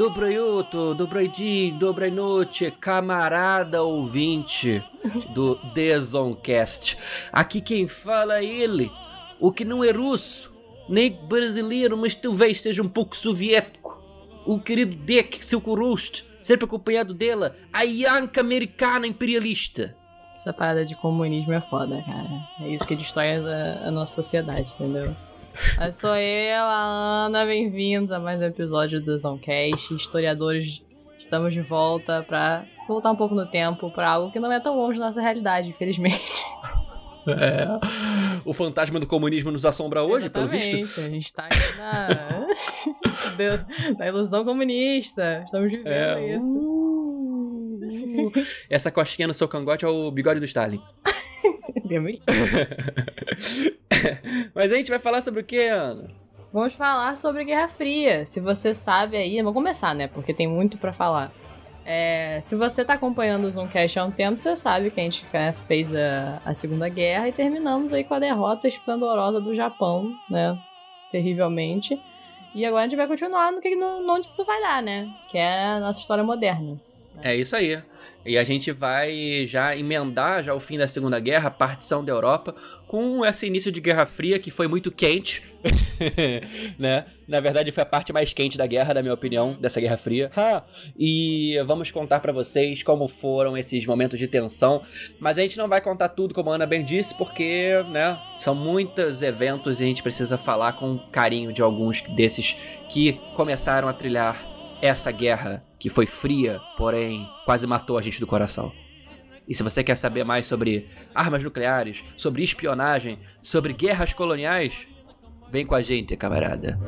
Dobro jutro, dobro dia, dobra noite, camarada ouvinte do Desoncast. Aqui quem fala é ele, o que não é russo, nem brasileiro, mas talvez seja um pouco soviético. O querido Dick, seu corosto, sempre acompanhado dela, a Yanka americana imperialista. Essa parada de comunismo é foda, cara. É isso que destrói a, a nossa sociedade, entendeu? Mas sou eu, a Ana, bem-vindos a mais um episódio do Zoncast. Historiadores, estamos de volta pra voltar um pouco no tempo pra algo que não é tão longe da nossa realidade, infelizmente. É. O fantasma do comunismo nos assombra hoje, Exatamente. pelo visto. A gente tá aqui na... na ilusão comunista. Estamos vivendo É, isso. uh, Essa costinha no seu cangote é o bigode do Stalin. Livre. Mas a gente vai falar sobre o que, Ana? Vamos falar sobre Guerra Fria. Se você sabe aí, vamos começar, né? Porque tem muito pra falar. É, se você tá acompanhando o Zoomcast há um tempo, você sabe que a gente né, fez a, a Segunda Guerra e terminamos aí com a derrota esplendorosa do Japão, né? Terrivelmente. E agora a gente vai continuar no que no, no onde que isso vai dar, né? Que é a nossa história moderna. É isso aí. E a gente vai já emendar já o fim da Segunda Guerra, a partição da Europa, com esse início de Guerra Fria que foi muito quente, né? Na verdade foi a parte mais quente da guerra, na minha opinião, dessa Guerra Fria. Ha! E vamos contar pra vocês como foram esses momentos de tensão, mas a gente não vai contar tudo como a Ana bem disse, porque, né, são muitos eventos e a gente precisa falar com carinho de alguns desses que começaram a trilhar essa guerra que foi fria, porém quase matou a gente do coração. E se você quer saber mais sobre armas nucleares, sobre espionagem, sobre guerras coloniais, vem com a gente, camarada.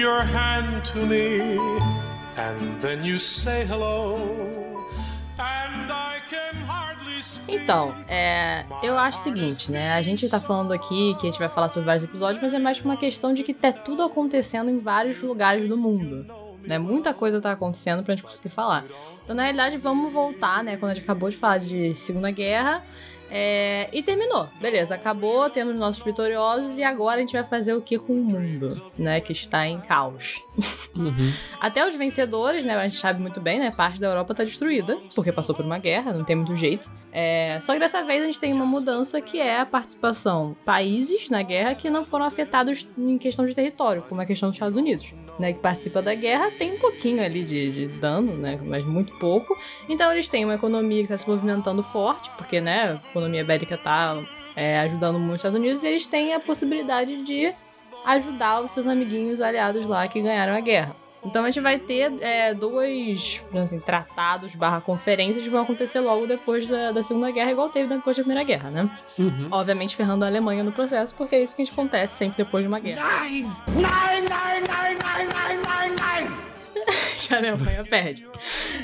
Your hand to me, and then you say hello, and I can hardly speak. Então, é, eu acho o seguinte, né? A gente tá falando aqui que a gente vai falar sobre vários episódios, mas é mais uma questão de que tá tudo acontecendo em vários lugares do mundo. Né? Muita coisa tá acontecendo pra gente conseguir falar. Então, na realidade, vamos voltar, né? Quando a gente acabou de falar de Segunda Guerra. É, e terminou. Beleza, acabou, temos nossos vitoriosos e agora a gente vai fazer o que com o mundo, né? Que está em caos. Até os vencedores, né? A gente sabe muito bem, né? Parte da Europa tá destruída, porque passou por uma guerra, não tem muito jeito. É, só que dessa vez a gente tem uma mudança que é a participação países na guerra que não foram afetados em questão de território, como é a questão dos Estados Unidos, né? Que participa da guerra, tem um pouquinho ali de, de dano, né? Mas muito pouco. Então eles têm uma economia que está se movimentando forte, porque, né? A economia bélica tá é, ajudando muito os Estados Unidos e eles têm a possibilidade de ajudar os seus amiguinhos aliados lá que ganharam a guerra. Então a gente vai ter é, dois assim, tratados barra conferências que vão acontecer logo depois da, da Segunda Guerra, igual teve depois da Primeira Guerra, né? Uhum. Obviamente ferrando a Alemanha no processo, porque é isso que a gente acontece sempre depois de uma guerra. que a Alemanha perde.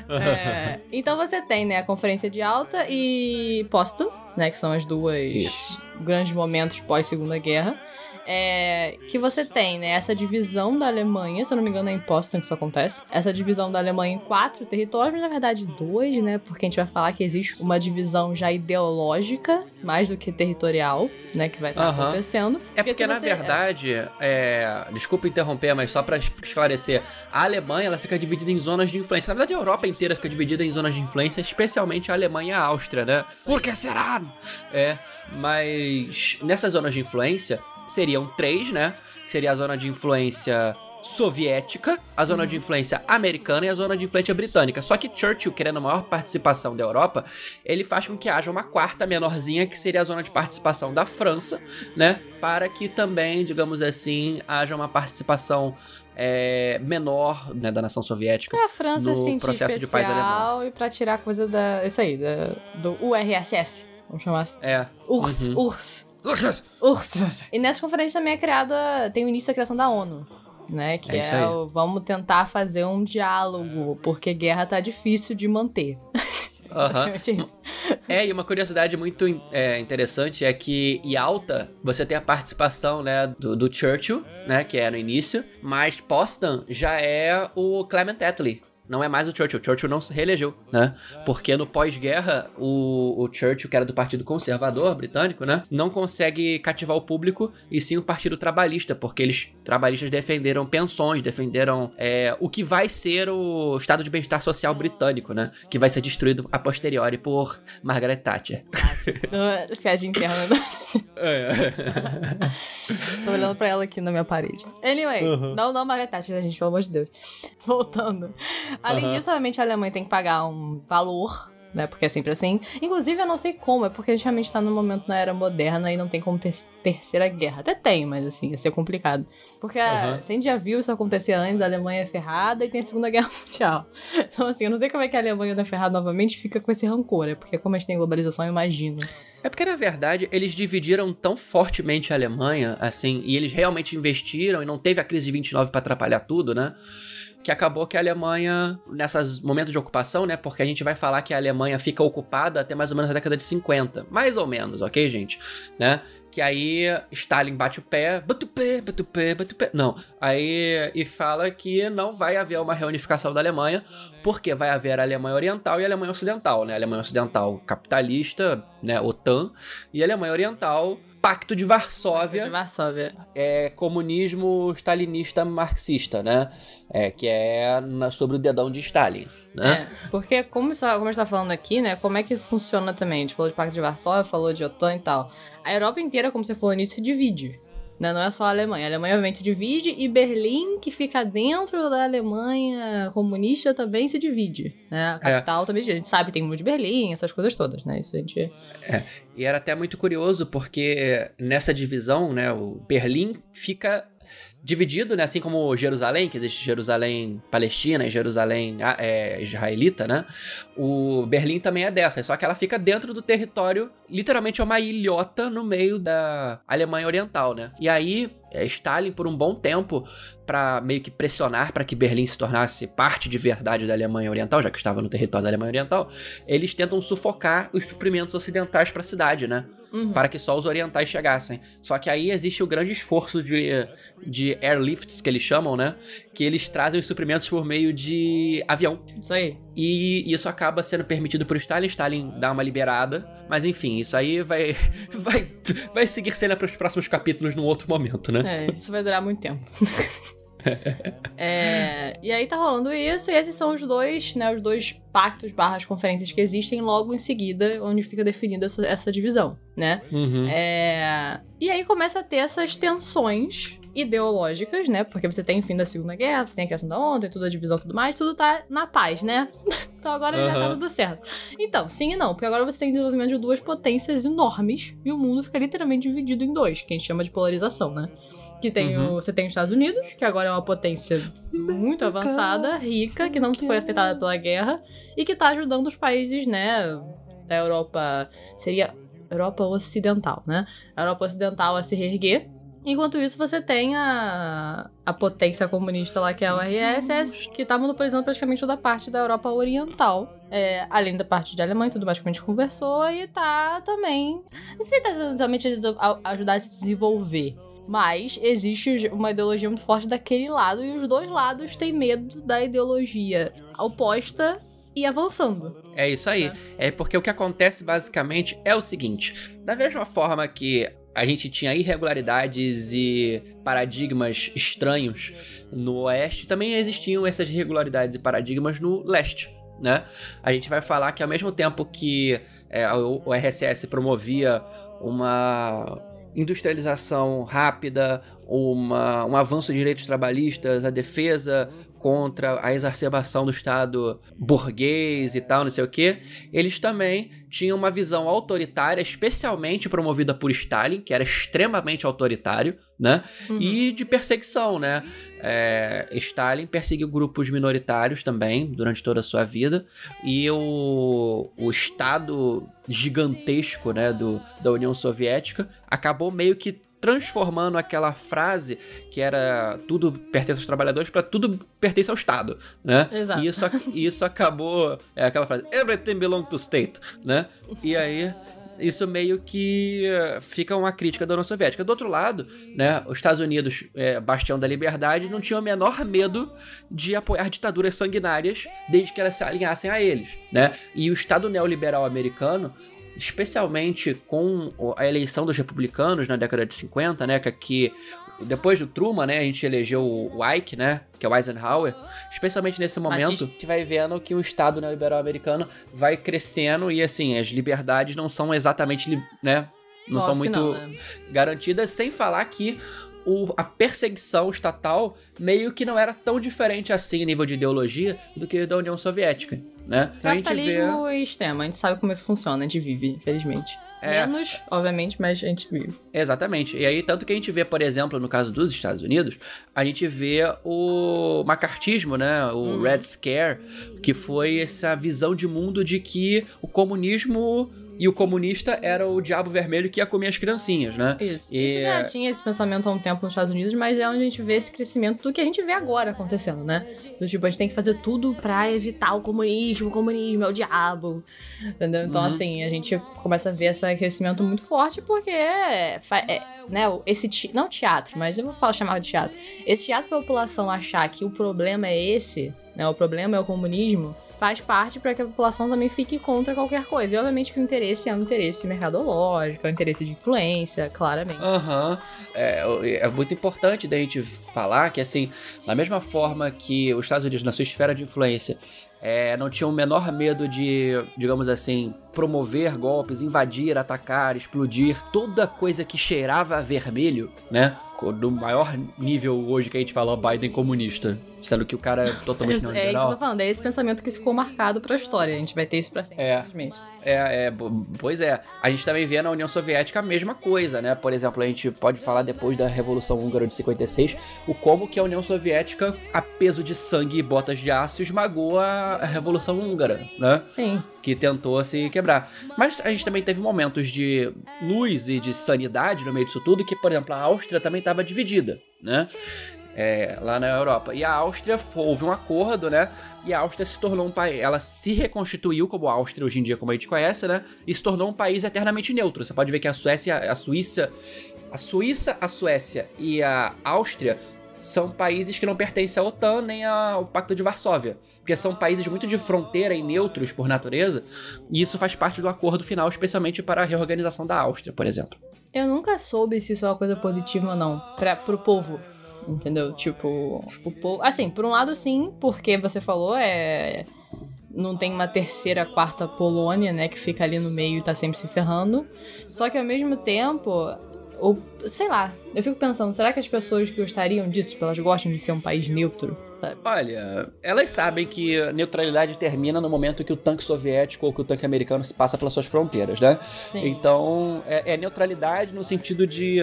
É, então você tem, né, a Conferência de Alta e Potsdam, né, que são as duas Isso. grandes momentos pós-Segunda Guerra. É, que você tem, né, essa divisão da Alemanha, se eu não me engano é em Potsdam que isso acontece, essa divisão da Alemanha em quatro territórios, mas na verdade dois, né, porque a gente vai falar que existe uma divisão já ideológica, mais do que territorial, né, que vai estar Aham. acontecendo. É porque, se na você- verdade, é... desculpa interromper, mas só pra es- esclarecer, a Alemanha ela fica dividida em zonas de influência. Na verdade, a Europa inteira fica dividida em zonas de influência, especialmente a Alemanha e a Áustria, né? Por que será? É, mas nessas zonas de influência seriam três, né? Que seria a zona de influência soviética, a zona de influência americana e a zona de influência britânica. Só que Churchill, querendo a maior participação da Europa, ele faz com que haja uma quarta menorzinha, que seria a zona de participação da França, né? Para que também, digamos assim, haja uma participação é, menor né, da nação soviética. Pra a França no sentir processo de paz especial e pra tirar coisa da. Isso aí, da, do URSS. Vamos chamar assim. É. URSS. Uhum. URSS. URSS. E nessa conferência também é criada. Tem o início da criação da ONU. né? Que É é, o vamos tentar fazer um diálogo, porque guerra tá difícil de manter. Isso. É, e uma curiosidade muito é, interessante é que em Alta você tem a participação, né, do, do Churchill, né, que é no início, mas Potsdam já é o Clement Attlee. Não é mais o Churchill. O Churchill não se reelegeu, né? Porque no pós-guerra, o, o Churchill, que era do Partido Conservador britânico, né? Não consegue cativar o público e sim o Partido Trabalhista, porque eles, trabalhistas, defenderam pensões, defenderam é, o que vai ser o estado de bem-estar social britânico, né? Que vai ser destruído a posteriori por Margaret Thatcher. Então, Piadinha interna. né? É. Tô olhando pra ela aqui na minha parede. Anyway, não, não, Maria Tati, gente, pelo amor de Deus. Voltando. Além Aham. disso, obviamente, a Alemanha tem que pagar um valor, né? Porque é sempre assim. Inclusive, eu não sei como, é porque a gente realmente tá num momento na era moderna e não tem como ter terceira guerra. Até tem, mas assim, ia ser complicado. Porque se a gente já viu isso acontecer antes, a Alemanha é ferrada e tem a Segunda Guerra Mundial. Então, assim, eu não sei como é que a Alemanha tá ferrada novamente fica com esse rancor, é porque como a gente tem globalização, eu imagino. É porque, na verdade, eles dividiram tão fortemente a Alemanha, assim, e eles realmente investiram e não teve a crise de 29 pra atrapalhar tudo, né? Que acabou que a Alemanha, nesses momentos de ocupação, né? Porque a gente vai falar que a Alemanha fica ocupada até mais ou menos a década de 50. Mais ou menos, ok, gente? Né? Que aí Stalin bate o pé, bate o pé, bate o pé, bate o pé. Não. Aí e fala que não vai haver uma reunificação da Alemanha, porque vai haver a Alemanha Oriental e a Alemanha Ocidental, né? A Alemanha Ocidental capitalista, né? OTAN, e a Alemanha Oriental, Pacto de Varsóvia De Varsóvia. é comunismo stalinista marxista, né? É, que é na- sobre o dedão de Stalin, né? É, porque como, como a gente tá falando aqui, né, como é que funciona também? A gente falou de Pacto de Varsóvia, falou de OTAN e tal. A Europa inteira, como você falou nisso, se divide. Né? Não é só a Alemanha. A Alemanha, obviamente, se divide e Berlim, que fica dentro da Alemanha comunista, também se divide. Né? A capital também se divide. A gente sabe, tem o muro de Berlim, essas coisas todas, né? Isso a gente... E era até muito curioso porque nessa divisão, né, o Berlim fica dividido, né, assim como Jerusalém, que existe Jerusalém Palestina e Jerusalém ah, é, israelita, né? O Berlim também é dessa, só que ela fica dentro do território, literalmente é uma ilhota no meio da Alemanha Oriental, né? E aí Stalin por um bom tempo para meio que pressionar para que Berlim se tornasse parte de verdade da Alemanha Oriental, já que estava no território da Alemanha Oriental, eles tentam sufocar os suprimentos ocidentais para a cidade, né? Uhum. Para que só os orientais chegassem. Só que aí existe o grande esforço de, de airlifts, que eles chamam, né? Que eles trazem os suprimentos por meio de avião. Isso aí. E isso acaba sendo permitido por Stalin. Stalin dá uma liberada. Mas enfim, isso aí vai, vai, vai seguir cena para os próximos capítulos num outro momento, né? É, isso vai durar muito tempo. É, e aí tá rolando isso, e esses são os dois, né, os dois pactos barras conferências que existem logo em seguida, onde fica definida essa, essa divisão, né? Uhum. É, e aí começa a ter essas tensões ideológicas, né? Porque você tem o fim da Segunda Guerra, você tem a criação da ONU, tem toda a divisão e tudo mais, tudo tá na paz, né? então agora já tá tudo certo. Então, sim e não, porque agora você tem desenvolvimento de duas potências enormes e o mundo fica literalmente dividido em dois, que a gente chama de polarização, né? Que tem Uhum. o, você tem os Estados Unidos, que agora é uma potência muito avançada, rica, que não foi afetada pela guerra e que tá ajudando os países, né, da Europa, seria Europa Ocidental, né? A Europa Ocidental a se reerguer. Enquanto isso, você tem a, a potência comunista lá, que é a URSS, que tá monopolizando praticamente toda a parte da Europa Oriental. É, além da parte de Alemanha e tudo mais que a gente conversou, e tá também. Não sei se tá exatamente a- ajudar a se desenvolver. Mas existe uma ideologia muito forte daquele lado, e os dois lados têm medo da ideologia oposta e avançando. É isso aí. É porque o que acontece basicamente é o seguinte: da mesma forma que a gente tinha irregularidades e paradigmas estranhos no oeste, também existiam essas irregularidades e paradigmas no leste. Né? A gente vai falar que ao mesmo tempo que é, o, RSS promovia uma industrialização rápida, uma, um avanço de direitos trabalhistas, a defesa contra a exacerbação do Estado burguês e tal, não sei o que, eles também tinham uma visão autoritária, especialmente promovida por Stalin, que era extremamente autoritário, né? Uhum. E de perseguição, né? É, Stalin perseguiu grupos minoritários também durante toda a sua vida e o, o Estado gigantesco né, do, da União Soviética acabou meio que transformando aquela frase que era tudo pertence aos trabalhadores para tudo pertence ao Estado, né? Exato. E isso, isso acabou, é aquela frase, everything belongs to state, né? E aí isso meio que eh, fica uma crítica da União Soviética. Do outro lado, né, os Estados Unidos, é, bastião da liberdade, não tinham o menor medo de apoiar ditaduras sanguinárias desde que elas se alinhassem a eles, né? E o Estado neoliberal americano especialmente com a eleição dos republicanos na década de 50, né, que aqui depois do Truman, né, a gente elegeu o Ike, né, que é o Eisenhower, especialmente nesse momento, Batista. a gente vai vendo que o Estado neoliberal americano vai crescendo e, assim, as liberdades não são exatamente, né, não são Óbvio muito não, né? garantidas, sem falar que o- a perseguição estatal meio que não era tão diferente assim em nível de ideologia do que da União Soviética, né? Gente vê... Capitalismo extremo, a gente sabe como isso funciona, a gente vive, infelizmente. É. Menos, obviamente, mas a gente vive. Exatamente. E aí, tanto que a gente vê, por exemplo, no caso dos Estados Unidos, a gente vê o macartismo, né? O Red Scare, que foi essa visão de mundo de que o comunismo e o comunista era o diabo vermelho que ia comer as criancinhas, né? Isso. E- Isso já tinha esse pensamento há um tempo nos Estados Unidos, mas é onde a gente vê esse crescimento do que a gente vê agora acontecendo, né? Do tipo, a gente tem que fazer tudo pra evitar o comunismo, o comunismo é o diabo. Entendeu? Então, Uhum. assim, a gente começa a ver esse crescimento muito forte porque é, é, né, esse te- não teatro, mas eu vou falar chamar de teatro. Esse teatro pra população achar que o problema é esse, né? O problema é o comunismo. Faz parte para que a população também fique contra qualquer coisa. E obviamente que o interesse é um interesse mercadológico, é um interesse de influência, claramente. Aham. É, é muito importante da gente falar que, assim, da mesma forma que os Estados Unidos, na sua esfera de influência, é, não tinham o menor medo de, digamos assim, promover golpes, invadir, atacar, explodir, toda coisa que cheirava a vermelho, né? Do maior nível hoje que a gente fala Biden comunista, sendo que o cara é totalmente É, é isso que eu neoliberal. falando, é esse pensamento que ficou marcado pra história. A gente vai ter isso pra sempre, É. É, é, pois é. A gente também vê na União Soviética a mesma coisa, né? Por exemplo, a gente pode falar depois da Revolução Húngara de 56, o como que a União Soviética, a peso de sangue e botas de aço, esmagou a, a Revolução Húngara, né? Sim. Que tentou se quebrar. Mas a gente também teve momentos de luz e de sanidade no meio disso tudo, que, por exemplo, a Áustria também estava dividida, né? É, lá na Europa. E a Áustria houve um acordo, né? E a Áustria se tornou um país. Ela se reconstituiu como a Áustria hoje em dia, como a gente conhece, né? E se tornou um país eternamente neutro. Você pode ver que a Suécia, a Suíça. A Suíça, a Suécia e a Áustria são países que não pertencem à OTAN nem ao Pacto de Varsóvia. Porque são países muito de fronteira e neutros por natureza. E isso faz parte do acordo final, especialmente para a reorganização da Áustria, por exemplo. Eu nunca soube se isso é uma coisa positiva ou não pra, pro povo. Entendeu? Tipo, o povo. Assim, por um lado, sim, porque você falou, é. Não tem uma terceira, quarta Polônia, né, que fica ali no meio e tá sempre se ferrando. Só que ao mesmo tempo, o, sei lá, eu fico pensando, será que as pessoas gostariam disso? Tipo, elas gostam de ser um país neutro? Sabe? Olha, elas sabem que a neutralidade termina no momento que o tanque soviético ou que o tanque americano se passa pelas suas fronteiras, né? Sim. Então, é, é neutralidade no sentido de,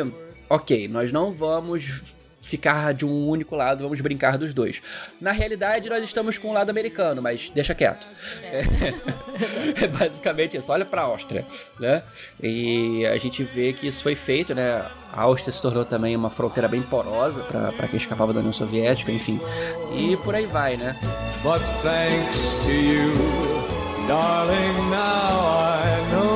ok, nós não vamos ficar de um único lado, vamos brincar dos dois. Na realidade, nós estamos com o lado americano, mas deixa quieto. É, basicamente isso. Olha pra Áustria, né? E a gente vê que isso foi feito, né? A Áustria se tornou também uma fronteira bem porosa para quem escapava da União Soviética, enfim. E por aí vai, né? But thanks to you, darling, now I know.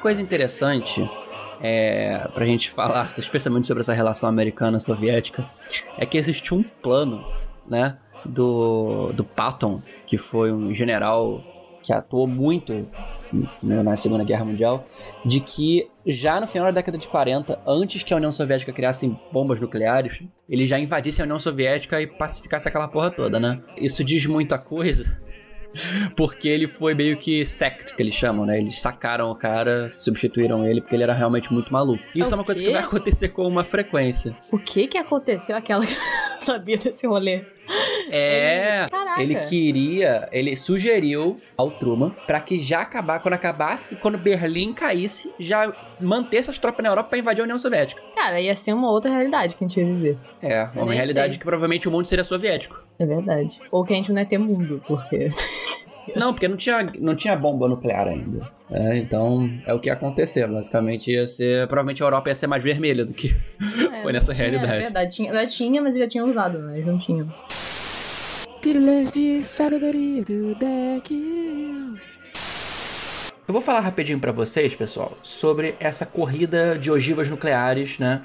Coisa interessante é, pra gente falar, especialmente sobre essa relação americana-soviética, é que existe um plano, né, do, do Patton, que foi um general que atuou muito né, na Segunda Guerra Mundial, de que já no final da década de 40, antes que a União Soviética criasse bombas nucleares, ele já invadisse a União Soviética e pacificasse aquela porra toda, né? Isso diz muita coisa, porque ele foi meio que sect, que eles chamam, né? Eles sacaram o cara, substituíram ele, porque ele era realmente muito maluco. Isso é, uma coisa que vai acontecer com uma frequência. O que que aconteceu aquela que sabia desse rolê? É, Caraca. ele queria, ele sugeriu ao Truman pra que já acabar, quando acabasse, quando Berlim caísse, já manter essas tropas na Europa pra invadir a União Soviética. Cara, ia ser uma outra realidade que a gente ia viver. É, uma realidade sei. que provavelmente o mundo seria soviético. É verdade. Ou que a gente não ia ter mundo, porque. Não, porque não tinha, não tinha bomba nuclear ainda. É, então, é o que ia acontecer. Basicamente, ia ser. Provavelmente a Europa ia ser mais vermelha do que É, foi nessa tinha, realidade. É verdade, tinha, tinha, mas já tinha usado, né? Não tinham. Pílulas de sabedoria do deck. Eu vou falar rapidinho pra vocês, pessoal, sobre essa corrida de ogivas nucleares, né?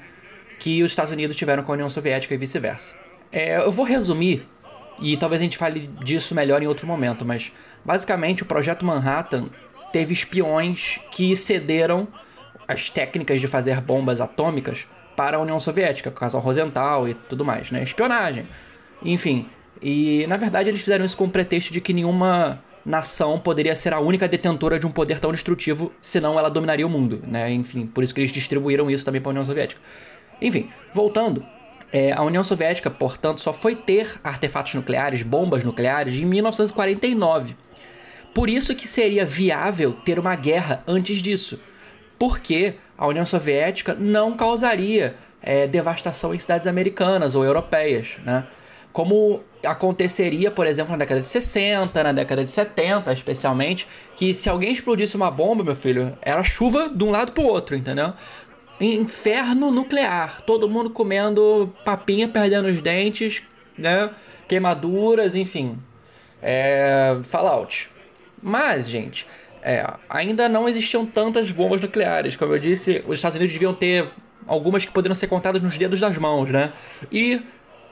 Que os Estados Unidos tiveram com a União Soviética e vice-versa. É, eu vou resumir, e talvez a gente fale disso melhor em outro momento, mas basicamente o projeto Manhattan teve espiões que cederam as técnicas de fazer bombas atômicas para a União Soviética, com o casal Rosenthal e tudo mais, né? Espionagem. Enfim, e na verdade eles fizeram isso com o pretexto de que nenhuma nação poderia ser a única detentora de um poder tão destrutivo, senão ela dominaria o mundo, né? Enfim, por isso que eles distribuíram isso também para a União Soviética. Enfim, voltando, é, a União Soviética, portanto, só foi ter artefatos nucleares, bombas nucleares, em 1949. Por isso que seria viável ter uma guerra antes disso. Porque a União Soviética não causaria é, devastação em cidades americanas ou europeias, né? Como aconteceria, por exemplo, na década de 60, na década de 70, especialmente, que se alguém explodisse uma bomba, meu filho, era chuva de um lado pro outro, entendeu? Inferno nuclear, todo mundo comendo papinha, perdendo os dentes, né? Queimaduras, enfim. É, Fallout. Mas, gente, é, ainda não existiam tantas bombas nucleares. Como eu disse, os Estados Unidos deviam ter algumas que poderiam ser contadas nos dedos das mãos, né? E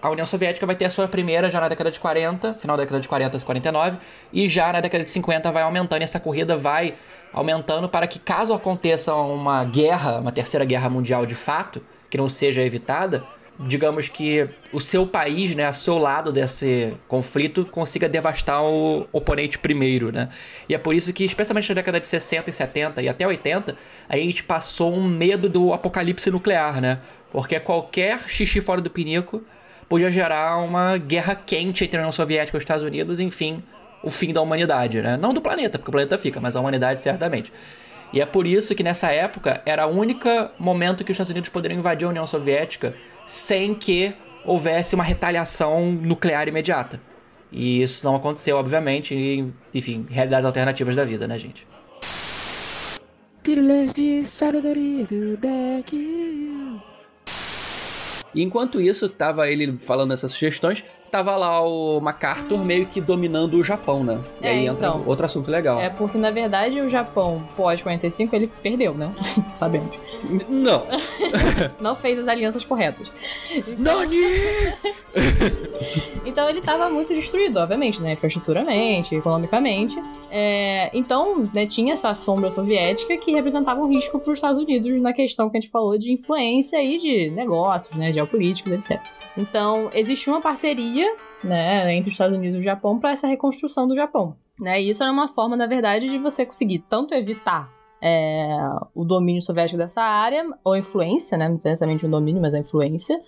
a União Soviética vai ter a sua primeira já na década de 40, final da década de 40, 49, e já na década de 50 vai aumentando e essa corrida vai aumentando para que caso aconteça uma guerra, uma terceira guerra mundial de fato, que não seja evitada, digamos que o seu país, né, a seu lado desse conflito, consiga devastar o oponente primeiro, né? E é por isso que, especialmente na década de 60 e 70 e até 80, a gente passou um medo do apocalipse nuclear, né? Porque qualquer xixi fora do pinico podia gerar uma guerra quente entre a União Soviética e os Estados Unidos, enfim, o fim da humanidade, né? Não do planeta, porque o planeta fica, mas a humanidade certamente. E é por isso que nessa época era o único momento que os Estados Unidos poderiam invadir a União Soviética sem que houvesse uma retaliação nuclear imediata. E isso não aconteceu, obviamente, e, enfim, realidades alternativas da vida, né, gente? Pílulas de sabedoria do deck. E enquanto isso, tava ele falando essas sugestões, tava lá o MacArthur meio que dominando o Japão, né? E É, aí entra então. outro assunto legal. É porque, na verdade, o Japão, pós 45, ele perdeu, né? Sabemos. Não! Não fez as alianças corretas. Nani! Então ele estava muito destruído, obviamente, né? Infraestruturamente, economicamente. É, então, né, tinha essa sombra soviética que representava um risco para os Estados Unidos na questão que a gente falou de influência e de negócios, né? Geopolíticos, etc. Então, existiu uma parceria, né, entre os Estados Unidos e o Japão para essa reconstrução do Japão. Né? E isso era uma forma, na verdade, de você conseguir tanto evitar é, o domínio soviético dessa área, ou influência, né? Não necessariamente um domínio, mas a influência.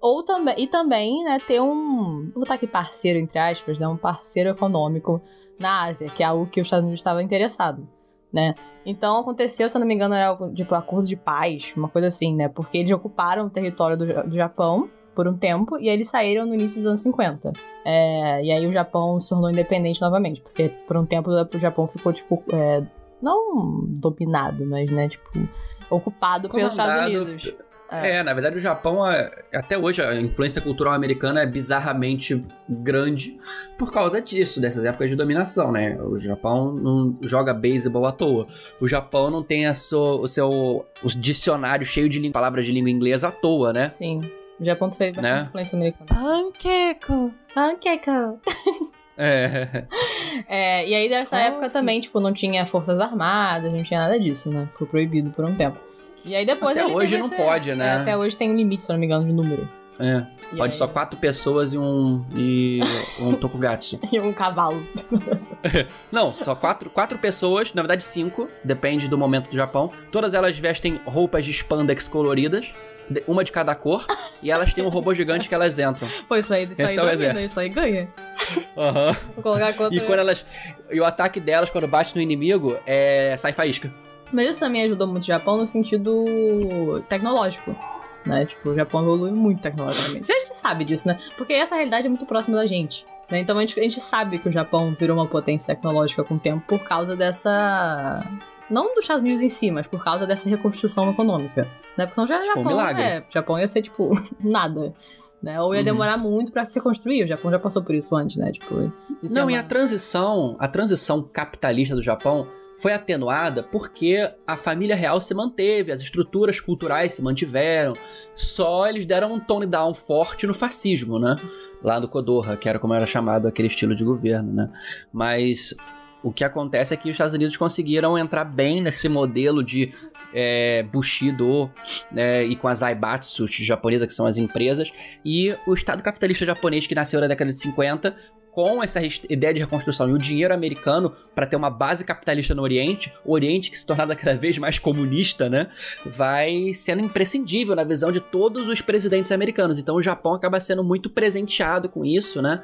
Ou também, e também, né, ter um. Vou botar aqui parceiro, entre aspas, né? Um parceiro econômico na Ásia, que é algo que os Estados Unidos estava interessado. Né? Então aconteceu, se eu não me engano, era tipo acordo de paz, uma coisa assim, né? Porque eles ocuparam o território do, do Japão por um tempo e aí eles saíram no início dos anos 50. É, e aí o Japão se tornou independente novamente, porque por um tempo o Japão ficou, tipo, é, não dominado, mas, né, tipo, ocupado pelos Estados Comandado Unidos. É. na verdade o Japão, é- até hoje, a influência cultural americana é bizarramente grande por causa disso, dessas épocas de dominação, né? O Japão não joga beisebol à toa. O Japão não tem a sua, o seu o dicionário cheio de palavras de língua inglesa à toa, né? Sim. O Japão teve bastante Né? influência americana. Panqueco. Panqueca. É. É, e aí dessa época também, tipo, não tinha forças armadas, não tinha nada disso, né? Foi proibido por um tempo. E aí depois Até ele hoje não esse- pode, né? é, até hoje tem um limite, se eu não me engano, de número. É, E pode aí- só quatro pessoas e um. e um tokugatsu. E um cavalo. Não, só quatro, quatro pessoas, na verdade cinco, depende do momento do Japão. Todas elas vestem roupas de spandex coloridas, uma de cada cor, e elas têm um robô gigante que elas entram. Pô, isso aí, isso Esse aí é o domina, exército. isso aí ganha. Aham. Vou colocar contra... E quando elas. E o ataque delas, quando bate no inimigo, é. sai faísca. Mas isso também ajudou muito o Japão no sentido tecnológico. Né? Tipo, o Japão evolui muito tecnologicamente. A gente sabe disso, né? Porque essa realidade é muito próxima da gente. né? Então a gente, a gente sabe que o Japão virou uma potência tecnológica com o tempo por causa dessa. Não dos Estados Unidos em si, mas por causa dessa reconstrução econômica. Né? Porque senão já um Japão. milagre. É, o Japão ia ser, tipo, nada. Né? Ou ia Uhum. demorar muito pra se reconstruir. O Japão já passou por isso antes, né? Tipo, Não, é e a transição, a transição capitalista do Japão foi atenuada porque a família real se manteve, as estruturas culturais se mantiveram, só eles deram um tone down forte no fascismo, né? Lá no Kodoha, que era como era chamado aquele estilo de governo, né? Mas o que acontece é que os Estados Unidos conseguiram entrar bem nesse modelo de é, Bushido né, e com as Aibatsu japonesas, que são as empresas, e o Estado capitalista japonês que nasceu na década de 50 com essa ideia de reconstrução e o dinheiro americano para ter uma base capitalista no Oriente, o Oriente que se tornava cada vez mais comunista, né, vai sendo imprescindível na visão de todos os presidentes americanos. Então o Japão acaba sendo muito presenteado com isso, né?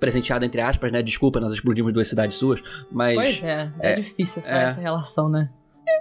Presenteado entre aspas, né? Desculpa, nós explodimos duas cidades suas, mas Pois é, é, é, difícil essa, é. essa relação, né?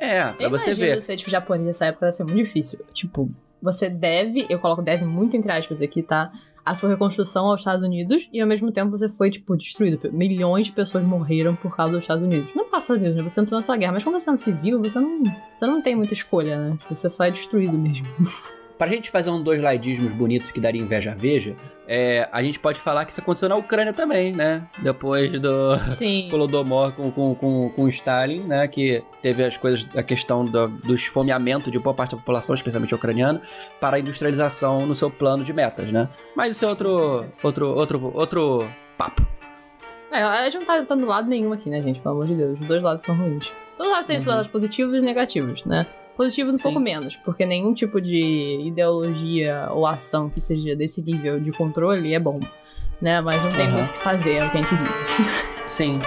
é, pra Eu você ver. ser, tipo, japonês nessa época deve ser muito difícil. Tipo, você deve, eu coloco deve muito entre aspas aqui, tá? A sua reconstrução aos Estados Unidos e ao mesmo tempo você foi, tipo, destruído. Milhões de pessoas morreram por causa dos Estados Unidos. Não por causa dos Estados Unidos, né? Você entrou na sua guerra, mas quando você é um civil, você não, você não tem muita escolha, né? Você só é destruído mesmo. Pra gente fazer um dois laidismos bonitos que daria inveja a veja, é, a gente pode falar que isso aconteceu na Ucrânia também, né? Depois do Sim. Holodomor com, com, com, com Stalin, né? Que teve as coisas, a questão do, do esfomeamento de boa parte da população, especialmente ucraniana, para a industrialização no seu plano de metas, né? Mas isso é outro, outro, outro, outro papo. É, a gente não tá, tá do lado nenhum aqui, né, gente? Pelo amor de Deus. Os dois lados são ruins. Todos os lados têm seus Uhum. lados positivos e negativos, né? Positivos um Sim. pouco menos, porque nenhum tipo de ideologia ou ação que seja desse nível de controle é bom, né? Mas não tem Aham. muito o que fazer, é o que a gente vive. Sim.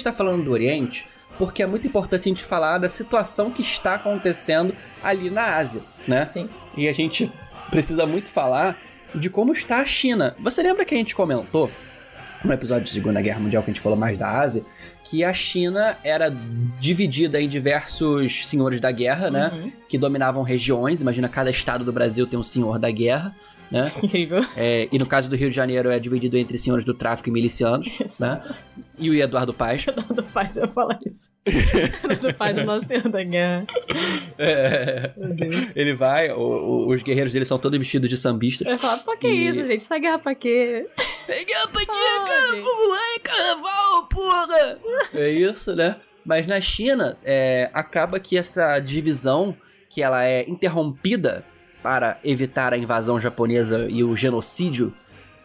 Mas a gente tá falando do Oriente porque é muito importante a gente falar da situação que está acontecendo ali na Ásia, né? Sim. E a gente precisa muito falar de como está a China. Você lembra que a gente comentou no episódio de Segunda Guerra Mundial que a gente falou mais da Ásia, que a China era dividida em diversos senhores da guerra, né? Uhum. Que dominavam regiões. Imagina cada estado do Brasil tem um senhor da guerra, né? Incrível. É, e no caso do Rio de Janeiro é dividido entre senhores do tráfico e milicianos, né? E o Eduardo Paes. do Paz eu falar isso. do Paz do nosso Senhor da Guerra. É, ele vai, o- o- os guerreiros dele são todos vestidos de sambistas. Eu ia falar, pra que E- isso, gente? Essa guerra pra quê? Peguei pra Ah, cara, vamos lá, é carnaval, porra! É isso, né? Mas na China, é, acaba que essa divisão, que ela é interrompida para evitar a invasão japonesa e o genocídio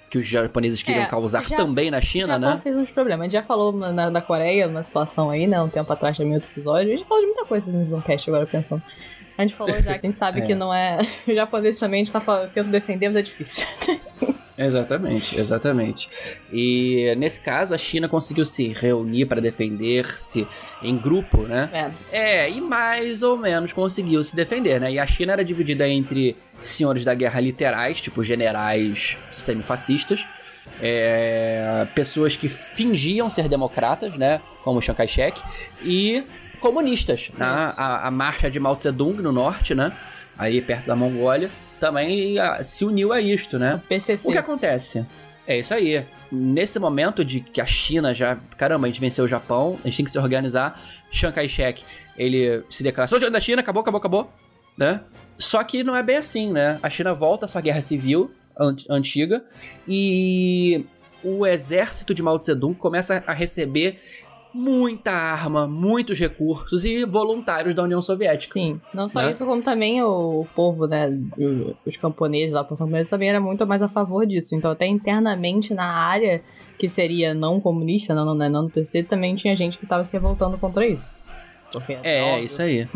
que os japoneses queriam É, causar já- também na China, Japão né? fez uns problemas. A gente já falou na, na- da Coreia, uma situação aí, né? Um tempo atrás também, outro episódio. A gente falou de muita coisa no Zoomcast agora, pensando. A gente falou já que a gente sabe É. que não é... O japonês também, a gente tá falando, tentando defender, mas é difícil. Exatamente, exatamente. E nesse caso, a China conseguiu se reunir para defender-se em grupo, né? É. É, e mais ou menos conseguiu se defender, né? E a China era dividida entre senhores da guerra literais, tipo generais semifascistas, é, pessoas que fingiam ser democratas, né? Como Chiang Kai-shek, e comunistas. Né? A, a marcha de Mao Tse-Dung no norte, né? Aí perto da Mongólia, também ah, se uniu a isto, né? PCC. O que acontece? É isso aí. Nesse momento de que a China já. Caramba, a gente venceu o Japão, a gente tem que se organizar. Chiang Kai-shek, ele se declara: sou da China, acabou, acabou, acabou. Né? Só que não é bem assim, né? A China volta à sua guerra civil an- antiga e o exército de Mao Tse-tung começa a receber muita arma, muitos recursos e voluntários da União Soviética. Sim, não só Né? isso, como também o povo, né, os camponeses lá, a população camponesa também era muito mais a favor disso. Então, até internamente na área que seria não comunista, não, não, não, não do PC, também tinha gente que estava se revoltando contra isso. É, óbvio, isso aí.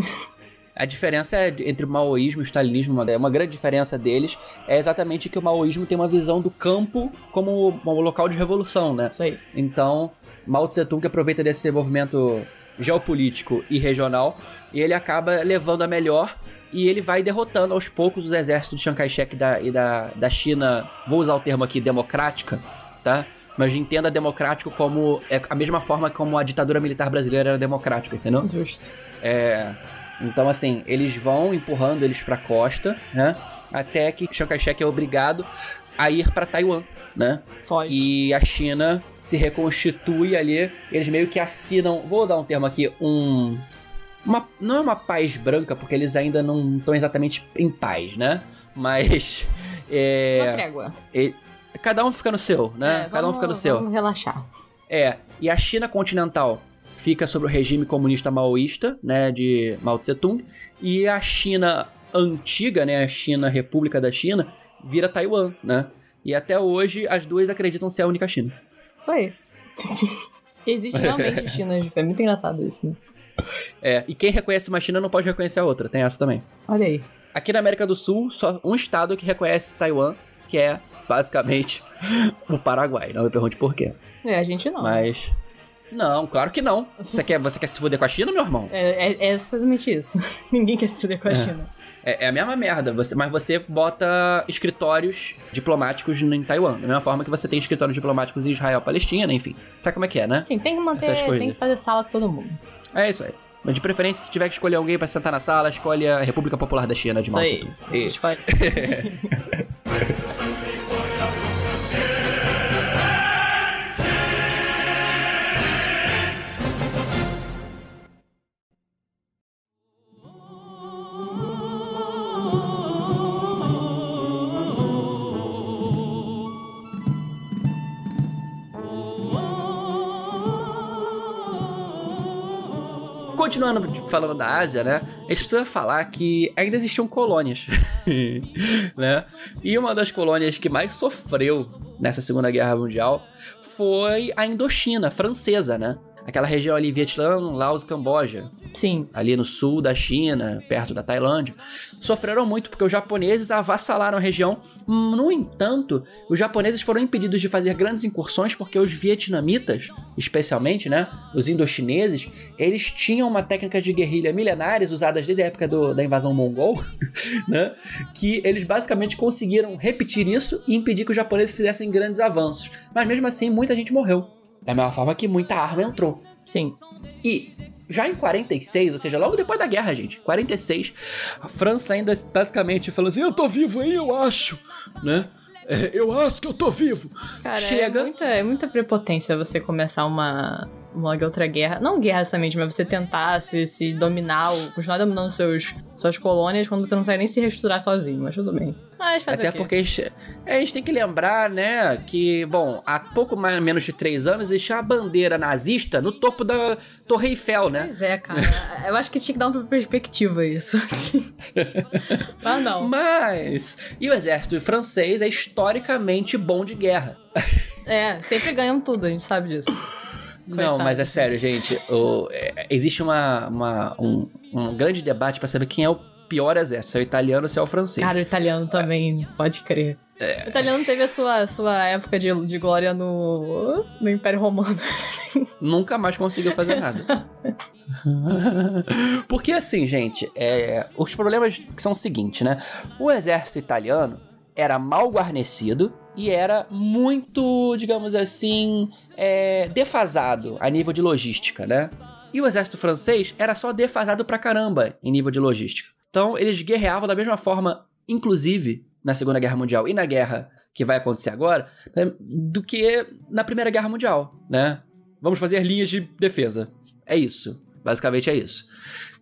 A diferença é entre o maoísmo e o stalinismo, uma grande diferença deles é exatamente que o maoísmo tem uma visão do campo como um local de revolução, né? Isso aí. Então, Mao Tse Tung aproveita desse movimento geopolítico e regional e ele acaba levando a melhor e ele vai derrotando aos poucos os exércitos de Chiang Kai-shek da, e da, da China, vou usar o termo aqui, democrática, tá? Mas entenda democrático como é a mesma forma como a ditadura militar brasileira era democrática, entendeu? Justo. É, então, assim, eles vão empurrando eles pra costa, né? Até que Chiang Kai-shek é obrigado a ir pra Taiwan, né? Foge. E a China se reconstitui ali. Eles meio que assinam, vou dar um termo aqui, um. Uma, não é uma paz branca, porque eles ainda não estão exatamente em paz, né? Mas. Uma É, trégua. e- cada um fica no seu, né? É, cada um fica no seu. Vamos relaxar. É, e a China continental fica sob o regime comunista maoísta, né, de Mao Tse Tung, e a China antiga, né, a China República da China, vira Taiwan, né? E até hoje as duas acreditam ser a única China. Isso aí. Existe realmente China, é muito engraçado isso, né? É, e quem reconhece uma China não pode reconhecer a outra, tem essa também. Olha aí. Aqui na América do Sul, só um estado que reconhece Taiwan, que é basicamente o Paraguai. Não me pergunte por quê. É, a gente não. Mas não, claro que não. Você quer, você quer se fuder com a China, meu irmão? É, é, é exatamente isso. Ninguém quer se fuder com a China. É, é a mesma merda, você, mas você bota escritórios diplomáticos em Taiwan. Da mesma forma que você tem escritórios diplomáticos em Israel, Palestina, enfim. Sabe como é que é, né? Assim, tem que manter, tem que fazer sala com todo mundo. É isso aí. Mas de preferência, se tiver que escolher alguém pra sentar na sala, escolhe a República Popular da China de Isso Mao aí. Tse-tung. E- Escolhe. De- falando da Ásia, né? A gente precisa falar que ainda existiam colônias, né? E uma das colônias que mais sofreu nessa Segunda Guerra Mundial foi a Indochina francesa, né? Aquela região ali, Vietnã, Laos, Camboja, Sim. ali no sul da China, perto da Tailândia, sofreram muito porque os japoneses avassalaram a região. No entanto, os japoneses foram impedidos de fazer grandes incursões porque os vietnamitas, especialmente, né, os indochineses, eles tinham uma técnica de guerrilha milenares usadas desde a época do- da invasão mongol, né, que eles basicamente conseguiram repetir isso e impedir que os japoneses fizessem grandes avanços. Mas mesmo assim, muita gente morreu. Da mesma forma que muita arma entrou. Sim. E já em 46, ou seja, logo depois da guerra, gente, 46, a França ainda basicamente falou assim: Eu tô vivo aí, eu acho, né? É, eu acho que eu tô vivo. Cara, Chega. é, muita, é muita prepotência você começar uma, uma outra guerra. Não guerra exatamente, mas você tentar se, se dominar, ou continuar dominando seus, suas colônias quando você não consegue nem se reestruturar sozinho, mas tudo bem. Mas fazer Até porque a gente, a gente tem que lembrar, né, que, bom, há pouco mais menos de três anos deixar a bandeira nazista no topo da Torre Eiffel, né? Pois é, cara. Eu acho que tinha que dar uma perspectiva isso. Mas não. Mas. E o exército francês é historicamente bom de guerra. É, sempre ganham tudo, a gente sabe disso. Não, Coitado, mas é sério, gente. o- é, existe uma, uma- um, um grande debate pra saber quem é o pior exército, se é o italiano ou se é o francês. Cara, o italiano também, pode crer. É. O italiano teve a sua, sua época de, de glória no, no Império Romano. Nunca mais conseguiu fazer nada. Porque assim, gente, é, os problemas são os seguintes, né? O exército italiano era mal guarnecido e era muito, digamos assim, é, defasado a nível de logística, né? E o exército francês era só defasado pra caramba em nível de logística. Então eles guerreavam da mesma forma, inclusive, na Segunda Guerra Mundial e na guerra que vai acontecer agora né, do que na Primeira Guerra Mundial, né? Vamos fazer linhas de defesa. É isso. Basicamente é isso.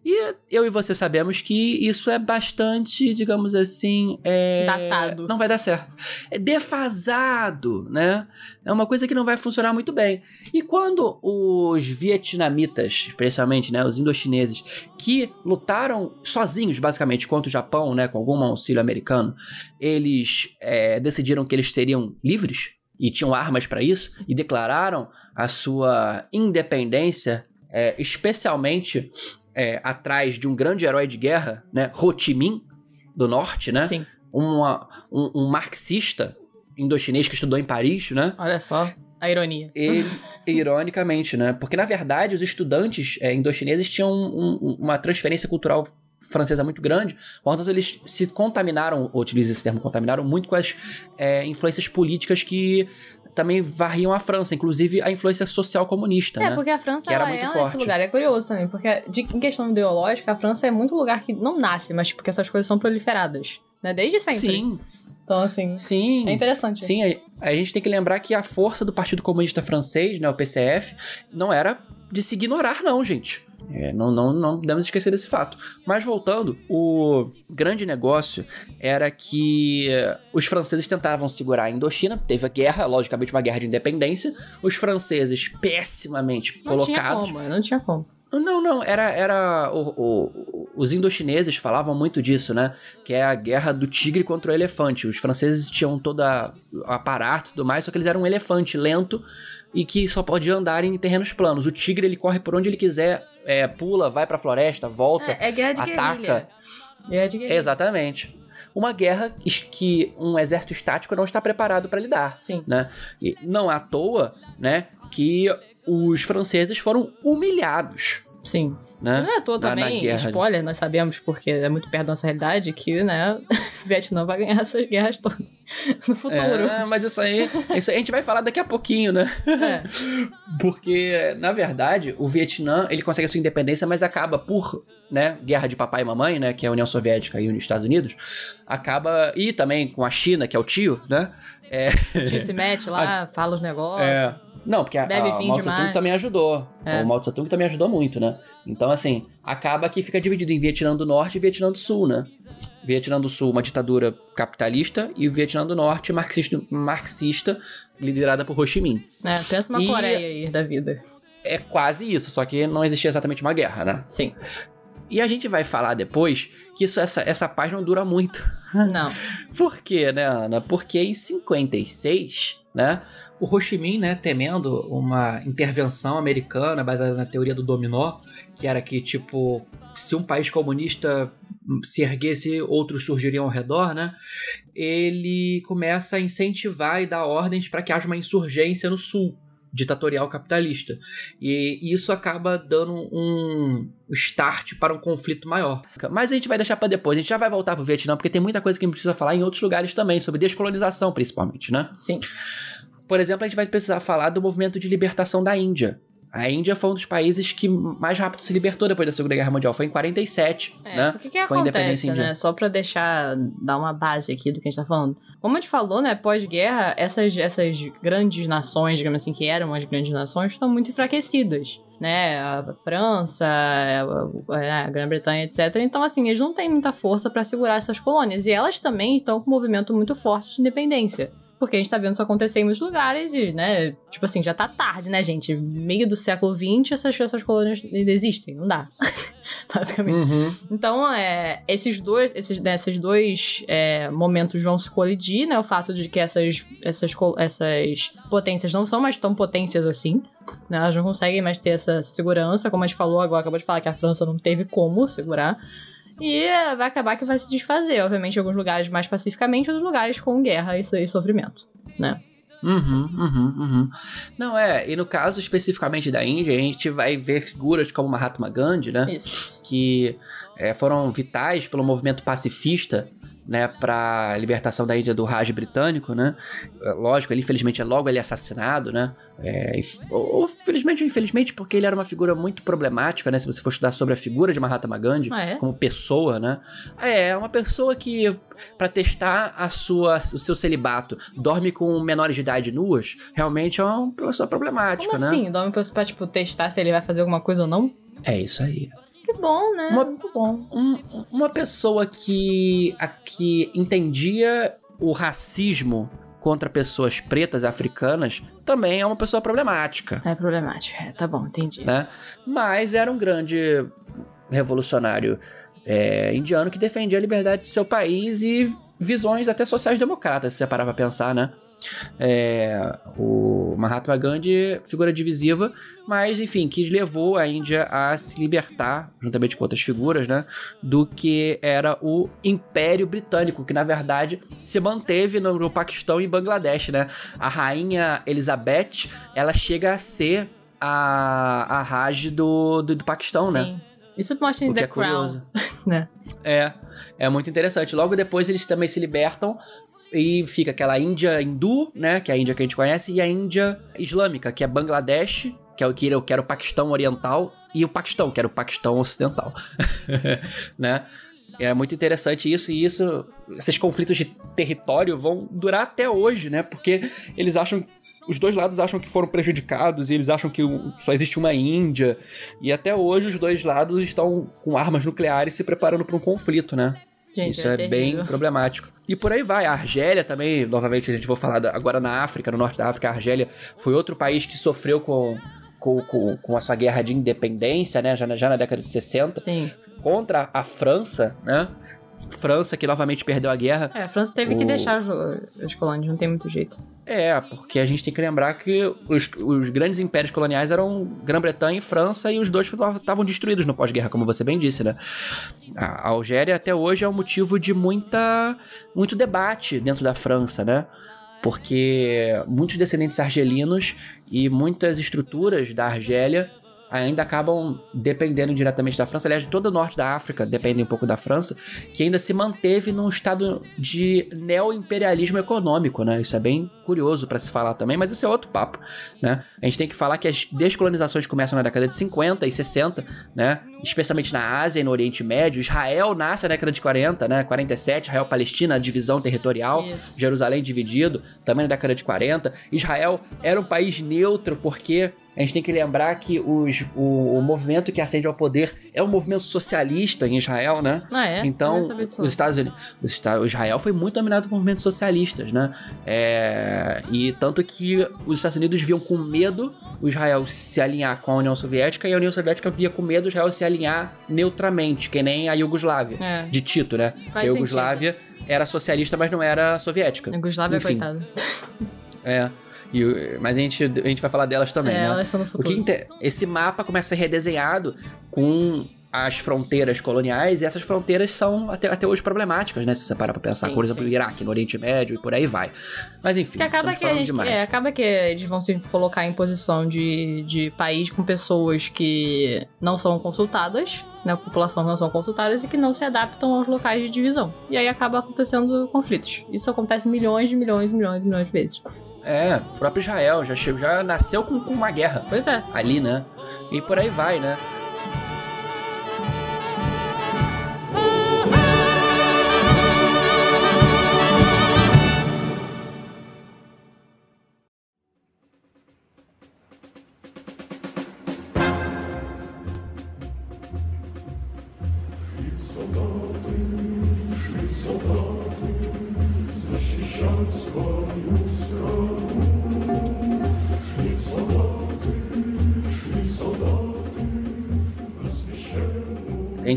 E eu e você sabemos que isso é bastante, digamos assim, é... Datado. Não vai dar certo. É defasado, né? É uma coisa que não vai funcionar muito bem. E quando os vietnamitas, especialmente, né, os indochineses, que lutaram sozinhos, basicamente, contra o Japão, né, com algum auxílio americano, eles é, decidiram que eles seriam livres e tinham armas para isso e declararam a sua independência, é, especialmente é, atrás de um grande herói de guerra, né, Ho Chi Minh do Norte, né, Sim. uma, um, um marxista indochinês que estudou em Paris, né, Olha só a ironia. ele, ironicamente, né? Porque, na verdade, os estudantes é, indochineses tinham um- um- uma transferência cultural francesa muito grande, portanto, eles se contaminaram, ou utiliza esse termo, contaminaram muito com as é, influências políticas que também varriam a França, inclusive a influência social comunista, É, né? porque a França era muito é forte. esse lugar. É curioso também, porque de, em questão ideológica, a França é muito lugar que não nasce, mas porque essas coisas são proliferadas. Né? Desde sempre. Sim, Então, assim, sim. é interessante. Sim, a, a gente tem que lembrar que a força do Partido Comunista Francês, né, o PCF, não era de se ignorar, não, gente. É, não, não, não podemos esquecer desse fato. Mas voltando, o grande negócio era que eh, os franceses tentavam segurar a Indochina, teve a guerra, logicamente uma guerra de independência. Os franceses pessimamente Não tinha colocados. como, não tinha como. Não, não, era. era o- o- os indochineses falavam muito disso, né? Que é a guerra do tigre contra o elefante. Os franceses tinham todo a- o aparato e tudo mais, só que eles eram um elefante lento e que só podia andar em terrenos planos. O tigre, ele corre por onde ele quiser, é, pula, vai pra floresta, volta. É, é guerra de ataca. guerrilha. Guerra de guerrilha. Exatamente. Uma guerra que um exército estático não está preparado para lidar Sim. né? E não é à toa, né, que os franceses foram humilhados, Sim. né? Não é à toa na- na também, guerra. spoiler, nós sabemos, porque é muito perto da nossa realidade, que, né, o Vietnã vai ganhar essas guerras todas no futuro. É, mas isso aí, isso aí a gente vai falar daqui a pouquinho, né? É. Porque, na verdade, o Vietnã, ele consegue a sua independência, mas acaba por, né, guerra de papai e mamãe, né, que é a União Soviética e os Estados Unidos, acaba, e também com a China, que é o tio, né? É, O tio se mete lá, fala os negócios. É. Não, porque a, a Mao Tse Tung demais. também ajudou. É. O Mao Tse Tung também ajudou muito, né? Então, assim, acaba que fica dividido em Vietnã do Norte e Vietnã do Sul, né? Vietnã do Sul, uma ditadura capitalista, e o Vietnã do Norte, marxista, marxista liderada por Ho Chi Minh. É, pensa uma E- Coreia aí da vida. É quase isso, só que não existia exatamente uma guerra, né? Sim. E a gente vai falar depois que isso, essa, essa paz não dura muito. Não. Por quê, né, Ana? Porque em 56, né, o Ho Chi Minh, né, temendo uma intervenção americana baseada na teoria do dominó, que era que, tipo, se um país comunista se erguesse, outros surgiriam ao redor, né, ele começa a incentivar e dar ordens para que haja uma insurgência no sul, ditatorial capitalista. E isso acaba dando um start para um conflito maior. Mas a gente vai deixar para depois. A gente já vai voltar pro Vietnã, porque tem muita coisa que a gente precisa falar em outros lugares também, sobre descolonização, principalmente, né? Sim. Por exemplo, a gente vai precisar falar do movimento de libertação da Índia. A Índia foi um dos países que mais rápido se libertou depois da Segunda Guerra Mundial. Foi em 47, É, né? o que que Foi acontece, né? Só pra deixar, dar uma base aqui do que a gente tá falando. Como a gente falou, né, pós-guerra, essas, essas grandes nações, digamos assim, que eram as grandes nações, estão muito enfraquecidas, né? A França, a, a Grã-Bretanha, etc. Então, assim, eles não têm muita força pra segurar essas colônias. E elas também estão com um movimento muito forte de independência. Porque a gente tá vendo isso acontecer em muitos lugares e, né, tipo assim, já tá tarde, né, gente? Meio do século XX, essas, essas colônias ainda existem, não dá. Basicamente. Uhum. Então, é, esses dois, esses, né, esses dois é, momentos vão se colidir, né? O fato de que essas, essas, essas potências não são mais tão potências assim. Né, elas não conseguem mais ter essa segurança, como a gente falou agora, acabou de falar que a França não teve como segurar. E é, vai acabar que vai se desfazer, obviamente, em alguns lugares mais pacificamente, outros lugares com guerra e, so- e sofrimento, né? Uhum, uhum, uhum. Não, é, e no caso especificamente da Índia, a gente vai ver figuras como Mahatma Gandhi, né? Isso. que é, foram vitais pelo movimento pacifista né, para libertação da Índia do Raj britânico, né? É, Lógico, ele infelizmente é logo ele é assassinado, né? É, ou, felizmente ou infelizmente, porque ele era uma figura muito problemática, né? Se você for estudar sobre a figura de Mahatma Gandhi Ah, é? como pessoa, né? É, uma pessoa que para testar a sua, o seu celibato, dorme com menores de idade nuas, realmente é uma pessoa problemática, Como né? assim? Dorme pra, pra, tipo, testar se ele vai fazer alguma coisa ou não? É isso aí. Que bom, né? Uma- Muito bom. Um- uma pessoa que, a, que entendia o racismo contra pessoas pretas africanas também é uma pessoa problemática, É problemático. É, tá bom, entendi. né? Mas era um grande revolucionário é, indiano que defendia a liberdade de seu país e visões até sociais-democratas, se você parar pra pensar, né? É, o Mahatma Gandhi, figura divisiva, mas enfim, que levou a Índia a se libertar, juntamente com outras figuras, né? Do que era o Império Britânico, que na verdade se manteve no, no Paquistão e Bangladesh, né? A rainha Elizabeth, ela chega a ser a, a Raj do, do, do Paquistão, né? Isso mostra em The é Crown, né? É, é muito interessante. Logo depois eles também se libertam e fica aquela Índia hindu, né, que é a Índia que a gente conhece, e a Índia islâmica, que é Bangladesh, que é o que era, que era o Paquistão oriental, e o Paquistão, que era o Paquistão ocidental, né? É muito interessante isso, e isso, esses conflitos de território vão durar até hoje, né? Porque eles acham os dois lados acham que foram prejudicados e eles acham que só existe uma Índia. E até hoje os dois lados estão com armas nucleares se preparando para um conflito, né? Gente, Isso é, bem terrível. problemático. E por aí vai. A Argélia também, novamente, a gente vai falar agora na África, no norte da África. A Argélia foi outro país que sofreu com, com, com, com a sua guerra de independência, né? Já na, já na década de 60, Sim. contra a França, né? França que novamente perdeu a guerra. É, a França teve que O- deixar os, os colônias, não tem muito jeito. É, porque a gente tem que lembrar que os, os grandes impérios coloniais eram Grã-Bretanha e França e os dois estavam destruídos no pós-guerra, como você bem disse, né? A Algéria até hoje é um motivo de muita, muito debate dentro da França, né? Porque muitos descendentes argelinos e muitas estruturas da Argélia ainda acabam dependendo diretamente da França. Aliás, todo o norte da África depende um pouco da França, que ainda se manteve num estado de neo-imperialismo econômico, né? Isso é bem curioso para se falar também, mas isso é outro papo, né? A gente tem que falar que as descolonizações começam na década de 50 e 60, né? Especialmente na Ásia e no Oriente Médio. Israel nasce na década de 40, né? 47, Israel-Palestina, divisão territorial. Isso. Jerusalém dividido, também na década de 40. Israel era um país neutro porque a gente tem que lembrar que os, o, o movimento que ascende ao poder é um movimento socialista em Israel, né? Ah, é? Então, os Estados Unidos, os o Israel foi muito dominado por movimentos socialistas, né? É, e tanto que os Estados Unidos viam com medo o Israel se alinhar com a União Soviética e a União Soviética via com medo o Israel se alinhar neutramente, que nem a Iugoslávia, É. de Tito, né? Faz a Iugoslávia era socialista, mas não era soviética. Yugoslávia, Enfim. coitado. É. E mas a gente, a gente vai falar delas também, é, né? elas estão no O futuro. que inte- esse mapa começa a ser redesenhado com as fronteiras coloniais, e essas fronteiras são até, até hoje problemáticas, né? Se você parar pra pensar, Sim, por exemplo, sim. o Iraque, no Oriente Médio e por aí vai. Mas enfim, Que acaba que, a gente, demais. é, acaba que eles vão se colocar em posição de, de país com pessoas que não são consultadas, né? População não são consultadas e que não se adaptam aos locais de divisão. E aí acaba acontecendo conflitos. Isso acontece milhões de milhões, milhões, milhões de vezes. É, o próprio Israel já, chegou, já nasceu com, com uma guerra Pois é. ali, né? E por aí vai, né?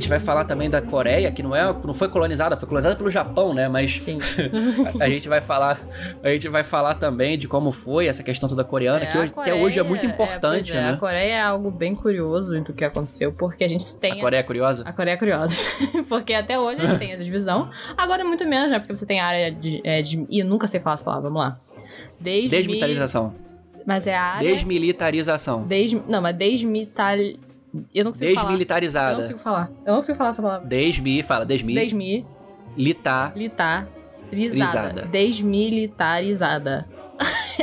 Gente vai falar também da Coreia, que não, é, não foi colonizada, foi colonizada pelo Japão, né? Mas Sim. a gente vai falar, a gente vai falar também de como foi essa questão toda coreana, que a hoje- até hoje é muito Coreia- importante, é, é, né? A Coreia é algo bem curioso do que aconteceu, porque a gente tem. A Coreia é curiosa? A Coreia é curiosa. porque até hoje a gente tem essa divisão. Agora é muito menos, né? Porque você tem a área de. É, de Ih, nunca sei falar essa palavra, vamos lá. Desmi... Desmilitarização. Mas é a área. Desmilitarização. Desmi... Não, mas desmital. Eu não consigo falar. Eu não Desmilitarizada. consigo falar. Eu não consigo falar essa palavra. Desmi, fala, desmi. Desmi. Litar. Desmilitarizada. Risada. Desmilitarizada.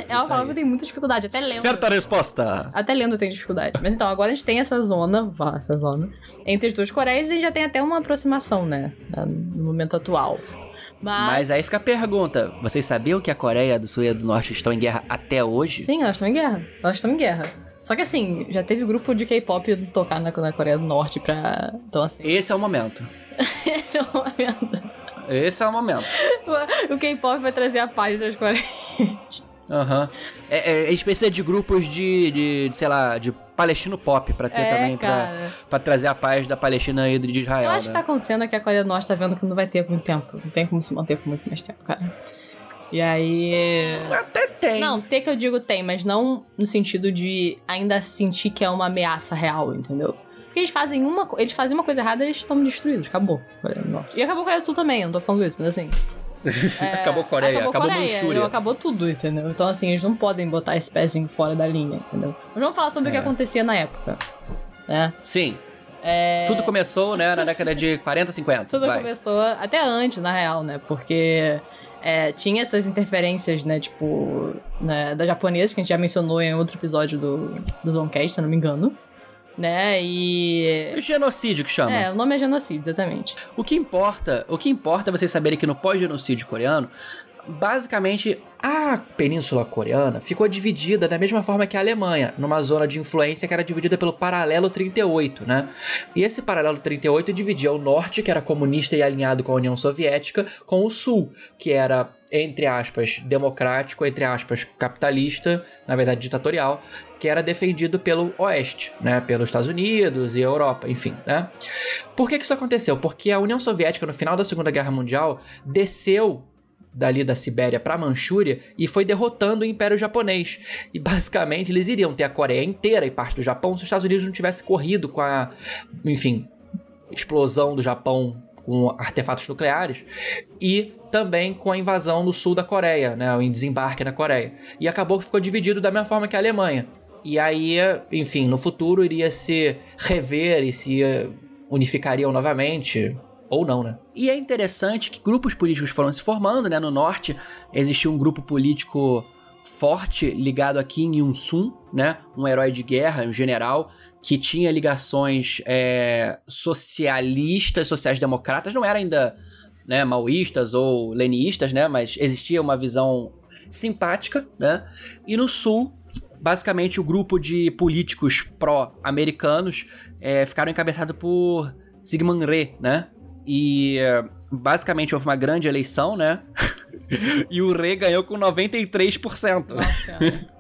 é uma palavra que eu tenho muita dificuldade, até lendo. Certa resposta. Até lendo eu tenho dificuldade. Mas então, agora a gente tem essa zona, falar essa zona, entre as duas Coreias e a gente já tem até uma aproximação, né? No momento atual. Mas, Mas aí fica a pergunta: vocês sabiam que a Coreia do Sul e a do Norte estão em guerra até hoje? Sim, elas estão em guerra. Elas estão em guerra. Só que assim, já teve grupo de K-pop tocar na, na Coreia do Norte pra. Então, assim. Esse é o momento. Esse é o momento. Esse é o momento. O K-pop vai trazer a paz entre as Coreias. Aham. É, é, a gente precisa de grupos de, de, de, sei lá, de palestino pop pra ter É, também, pra, cara. pra trazer a paz da Palestina e de Israel. Eu acho que né? tá acontecendo é que a Coreia do Norte tá vendo que não vai ter muito tempo. Não tem como se manter por muito mais tempo, cara. E aí. Até tem. Não, ter que eu digo tem, mas não no sentido de ainda sentir que é uma ameaça real, entendeu? Porque eles fazem uma, eles fazem uma coisa errada e eles estão destruídos. Acabou. E acabou a Coreia do Sul também, eu não tô falando isso, mas assim. acabou Coreia, acabou, Coreia, Manchúria. acabou tudo, entendeu? Então, assim, eles não podem botar esse pezinho fora da linha, entendeu? Mas vamos falar sobre o que É. acontecia na época. Né? Sim. É... Tudo começou, né, na década de 40, 50. Tudo vai. começou até antes, na real, né? Porque é, tinha essas interferências, né? Tipo, né, da japonesa, que a gente já mencionou em outro episódio do, do Zoncast, se não me engano. Né? E. Genocídio que chama. É, o nome é genocídio, exatamente. O que importa, o que importa é vocês saberem que no pós-genocídio coreano, basicamente a Península Coreana ficou dividida da mesma forma que a Alemanha, numa zona de influência que era dividida pelo paralelo 38, né? E esse paralelo 38 dividia o norte, que era comunista e alinhado com a União Soviética, com o sul, que era entre aspas democrático, entre aspas capitalista, na verdade ditatorial, que era defendido pelo oeste, né, pelos Estados Unidos e Europa, enfim, né? Por que, que isso aconteceu? Porque a União Soviética, no final da Segunda Guerra Mundial, desceu dali da Sibéria para a Manchúria e foi derrotando o Império Japonês. E basicamente eles iriam ter a Coreia inteira e parte do Japão se os Estados Unidos não tivesse corrido com a, enfim, explosão do Japão com artefatos nucleares e também com a invasão no sul da Coreia, né, o desembarque na Coreia. E acabou que ficou dividido da mesma forma que a Alemanha. E aí, enfim, no futuro iria se rever e se unificariam novamente. Ou não, né? E é interessante que grupos políticos foram se formando, né? No norte existia um grupo político forte ligado a Kim Il-sung, né? Um herói de guerra, um general que tinha ligações é, socialistas, sociais-democratas, não era ainda né, maoístas ou leninistas, né? Mas existia uma visão simpática, né? E no sul, basicamente o grupo de políticos pró-americanos é, ficaram encabeçados por Sigmund Rhee, né? E é, basicamente houve uma grande eleição, né? e o Rhee ganhou com 93%. Nossa.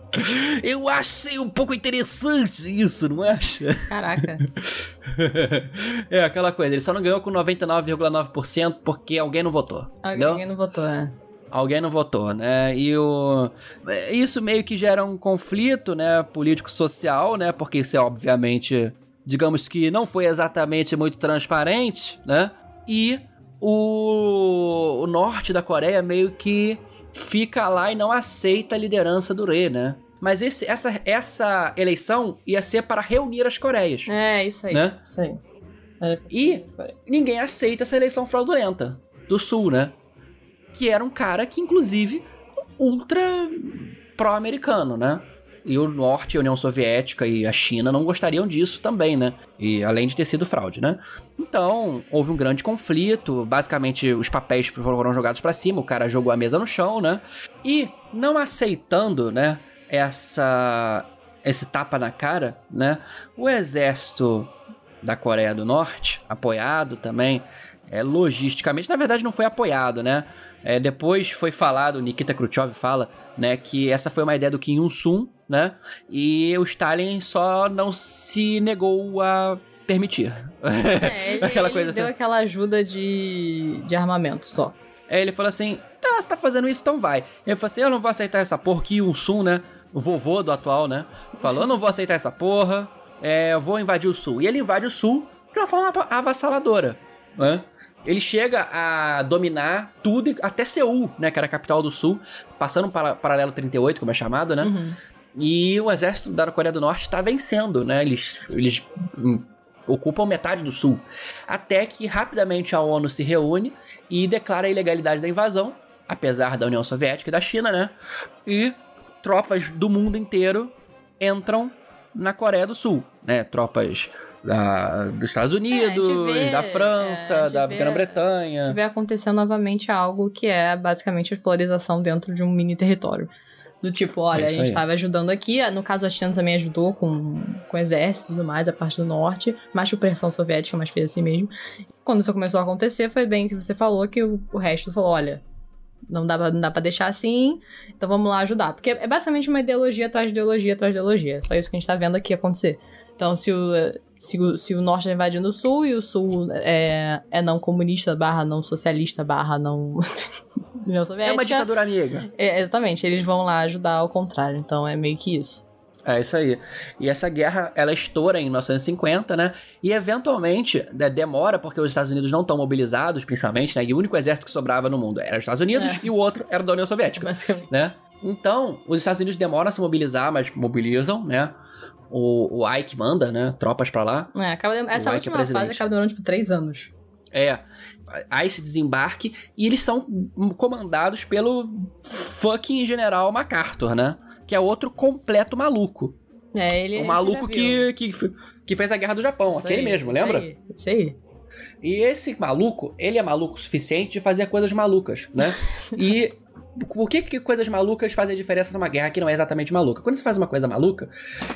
Eu achei um pouco interessante isso, não acha? Caraca. é aquela coisa, ele só não ganhou com 99,9% porque alguém não votou. Alguém não votou, né? Alguém não votou, né? E o... isso meio que gera um conflito, né? Político-social, né? Porque isso é obviamente, digamos que não foi exatamente muito transparente, né? E o, o norte da Coreia meio que fica lá e não aceita a liderança do Rei, né? Mas esse, essa, essa eleição ia ser para reunir as Coreias. É, isso aí. Né? Isso aí. Era- E ninguém aceita essa eleição fraudulenta do Sul, né? Que era um cara que, inclusive, ultra pró-americano, né? E o Norte, a União Soviética e a China não gostariam disso também, né? E além de ter sido fraude, né? Então, houve um grande conflito. Basicamente, os papéis foram jogados pra cima, o cara jogou a mesa no chão, né? E não aceitando, né? Essa esse tapa na cara, né? O exército da Coreia do Norte, apoiado também é, logisticamente, na verdade não foi apoiado, né? É, depois foi falado, Nikita Khrushchev fala, né, que essa foi uma ideia do Kim Il-sung, né? E o Stalin só não se negou a permitir. É, ele, Aquela ele coisa deu assim. aquela ajuda de, de armamento só. Aí ele falou assim: tá, você tá fazendo isso, então vai. Ele falou assim: eu não vou aceitar essa porra. Kim Il-sung, né? O vovô do atual, né? Falou: eu não vou aceitar essa porra. É, eu vou invadir o sul. E ele invade o sul de uma forma avassaladora, né? Ele chega a dominar tudo, até Seul, né? Que era a capital do sul, passando para paralelo 38, como é chamado, né? E o exército da Coreia do Norte tá vencendo, né? Eles, eles ocupam metade do sul. Até que rapidamente a ONU se reúne e declara a ilegalidade da invasão, apesar da União Soviética e da China, né? E tropas do mundo inteiro entram na Coreia do Sul, né? Tropas da- dos Estados Unidos, vê, da é, França, gente da Grã-Bretanha. tiver acontecendo novamente algo que é basicamente a polarização dentro de um mini território. Do tipo, olha, É a gente estava ajudando aqui, no caso a China também ajudou com, com o exército e tudo mais, a parte do norte, mais por pressão soviética, mas fez assim mesmo. Quando isso começou a acontecer, foi bem que você falou, que o, o resto falou, olha, não dá, pra, não dá pra deixar assim, então vamos lá ajudar. Porque é basicamente uma ideologia atrás de ideologia atrás de ideologia. É só isso que a gente tá vendo aqui acontecer. Então, se o, se o, se o norte tá invadindo o sul e o sul é, é não comunista, barra não socialista, barra não. União É Soviética. uma ditadura amiga. É, exatamente, eles vão lá ajudar ao contrário. Então é meio que isso. É isso aí. E essa guerra, ela estoura em 1950, né? E eventualmente, né, demora, porque os Estados Unidos não estão mobilizados, principalmente, né? E o único exército que sobrava no mundo era os Estados Unidos É. e o outro era da União Soviética, Basicamente. né? Então, os Estados Unidos demoram a se mobilizar, mas mobilizam, né? O, o Ike manda, né? Tropas pra lá. É, acaba dem- essa é última presidente. fase acaba demorando tipo três anos. É. Há esse desembarque e eles são comandados pelo fucking general MacArthur, né? Que é outro completo maluco. É, ele. O a gente maluco que, que, que fez a Guerra do Japão, Isso aquele aí, mesmo, isso lembra? aí, Isso aí. E esse maluco, ele é maluco o suficiente de fazer coisas malucas, né? e por que, que coisas malucas fazem diferença numa guerra que não é exatamente maluca? Quando você faz uma coisa maluca,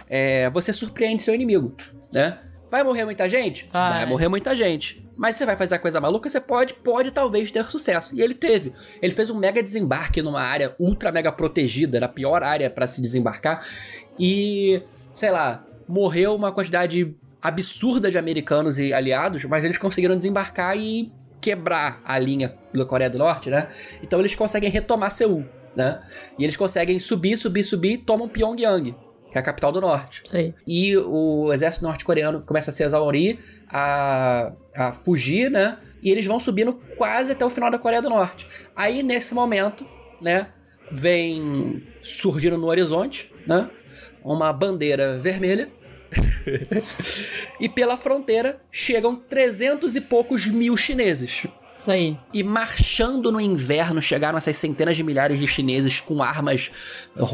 é, você surpreende seu inimigo, né? Vai morrer muita gente? Vai. Vai morrer muita gente. Mas você vai fazer a coisa maluca, você pode, pode talvez ter sucesso. E ele teve. Ele fez um mega desembarque numa área ultra mega protegida, na pior área pra se desembarcar. E, sei lá, morreu uma quantidade absurda de americanos e aliados, mas eles conseguiram desembarcar e quebrar a linha da Coreia do Norte, né? Então eles conseguem retomar Seul, né? E eles conseguem subir, subir, subir e tomam Pyongyang, que é a capital do norte. Aí. E o exército norte-coreano começa a se exaurir, a, a fugir, né? E eles vão subindo quase até o final da Coreia do Norte. Aí, nesse momento, né? Vem surgindo no horizonte, né? Uma bandeira vermelha. e pela fronteira chegam 300 e poucos mil chineses. Isso aí. E marchando no inverno chegaram essas centenas de milhares de chineses com armas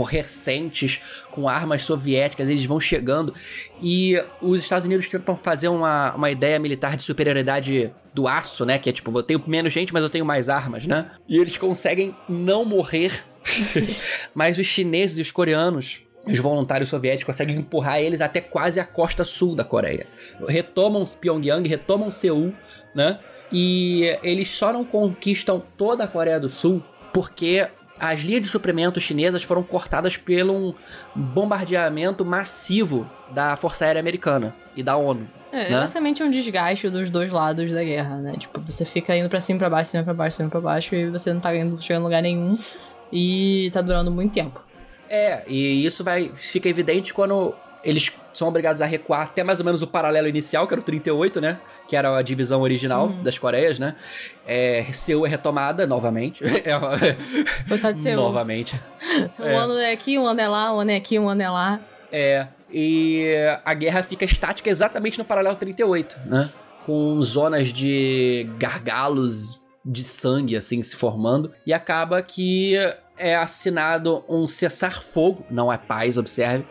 recentes, com armas soviéticas, eles vão chegando. E os Estados Unidos tentam fazer uma, uma ideia militar de superioridade do aço, né? Que é tipo, eu tenho menos gente, mas eu tenho mais armas, né? E eles conseguem não morrer. mas os chineses e os coreanos os voluntários soviéticos conseguem empurrar eles até quase a costa sul da Coreia. Retomam Pyongyang, retomam Seul, né? E eles só não conquistam toda a Coreia do Sul porque as linhas de suprimento chinesas foram cortadas pelo um bombardeamento massivo da Força Aérea Americana e da ONU. É, é né? basicamente um desgaste dos dois lados da guerra, né? Tipo, você fica indo pra cima, pra baixo, cima, pra baixo, cima, pra baixo, e você não tá indo, chegando em lugar nenhum. E tá durando muito tempo. É, e isso vai fica evidente quando eles são obrigados a recuar até mais ou menos o paralelo inicial, que era o 38, né? Que era a divisão original das Coreias, né? É, Seul é retomada novamente. É uma- de Seul. novamente. Um ano é aqui, um ano é lá, um ano é aqui, um ano é lá. É, e a guerra fica estática exatamente no paralelo 38, né? Com zonas de gargalos de sangue, assim, se formando. E acaba que é assinado um cessar-fogo, não é paz, observe,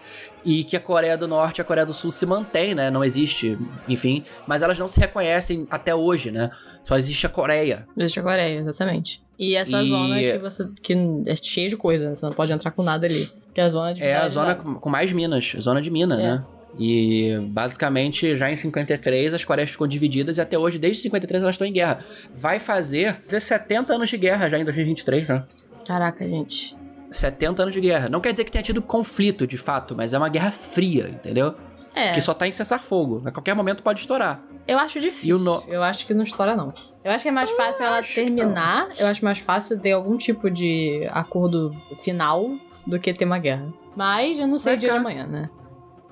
e que a Coreia do Norte e a Coreia do Sul se mantém, né? Não existe, enfim, mas elas não se reconhecem até hoje, né? Só existe a Coreia. Existe a Coreia, exatamente. E essa E- zona que você. que é cheia de coisa, você não pode entrar com nada ali. Que é a zona de É a zona com com mais minas, zona de mina, É. né? E basicamente já em 53 as Coreias ficam divididas e até hoje, desde 53, elas estão em guerra. Vai fazer 70 anos de guerra já em 2023, né? Caraca, gente. 70 anos de guerra. Não quer dizer que tenha tido conflito de fato, mas é uma guerra fria, entendeu? É, Que só tá em cessar-fogo. A qualquer momento pode estourar. eu acho difícil. O no- Eu acho que não estoura, não. Eu acho que é mais fácil ela terminar. Eu acho mais fácil ter algum tipo de acordo final do que ter uma guerra. Mas eu não sei Vai o dia de ficar. amanhã, né?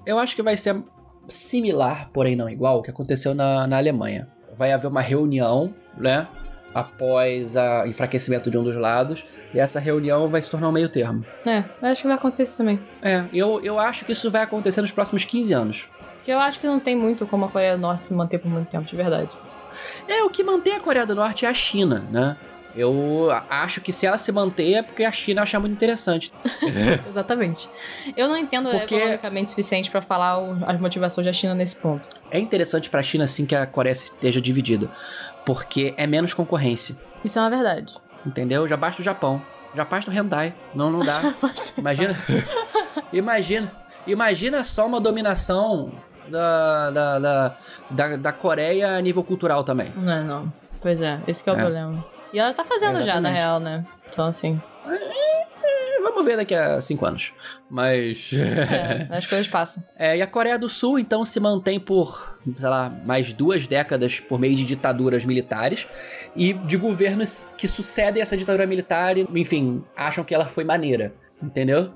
Eu acho que vai ser similar, porém não igual, ao que aconteceu na, na Alemanha. Vai haver uma reunião, né? Após o enfraquecimento de um dos lados. E essa reunião vai se tornar um meio termo. É, eu acho que vai acontecer isso também. É, eu, eu acho que isso vai acontecer nos próximos 15 anos. Porque eu acho que não tem muito como a Coreia do Norte se manter por muito tempo, de verdade. É, o que mantém a Coreia do Norte é a China, né? Eu acho que se ela se manter é porque a China acha muito interessante. Exatamente. Eu não entendo Porque- economicamente o suficiente pra falar as motivações da China nesse ponto. É interessante pra China, sim, que a Coreia esteja dividida. Porque é menos concorrência. Isso é uma verdade. Entendeu? Já basta o Japão. Já basta o Hyundai. Não, não dá. Imagina. imagina. Imagina só uma dominação da, da, da, da, da Coreia a nível cultural também. Não é, não. Pois é, esse que é o É. problema. E ela tá fazendo já, na Exatamente. real, né? Então, assim, Vamos ver daqui a cinco anos. Mas. é, as coisas passam. É, e a Coreia do Sul, então, se mantém por, sei lá, mais duas décadas por meio de ditaduras militares e de governos que sucedem essa ditadura militar e, enfim, acham que ela foi maneira, entendeu?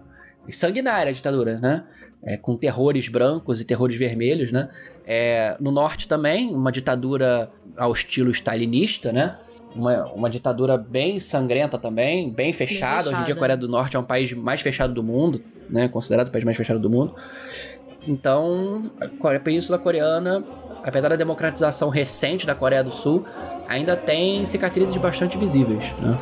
E sanguinária a ditadura, né? É, com terrores brancos e terrores vermelhos, né? É, no norte também, uma ditadura ao estilo stalinista, né? Uma, uma ditadura bem sangrenta também, bem fechada. Hoje em dia a. Coreia do Norte é um país mais fechado do mundo, né? Considerado o país mais fechado do mundo. Então, a Península Coreana, apesar da democratização recente da Coreia do Sul, ainda tem cicatrizes bastante visíveis, né?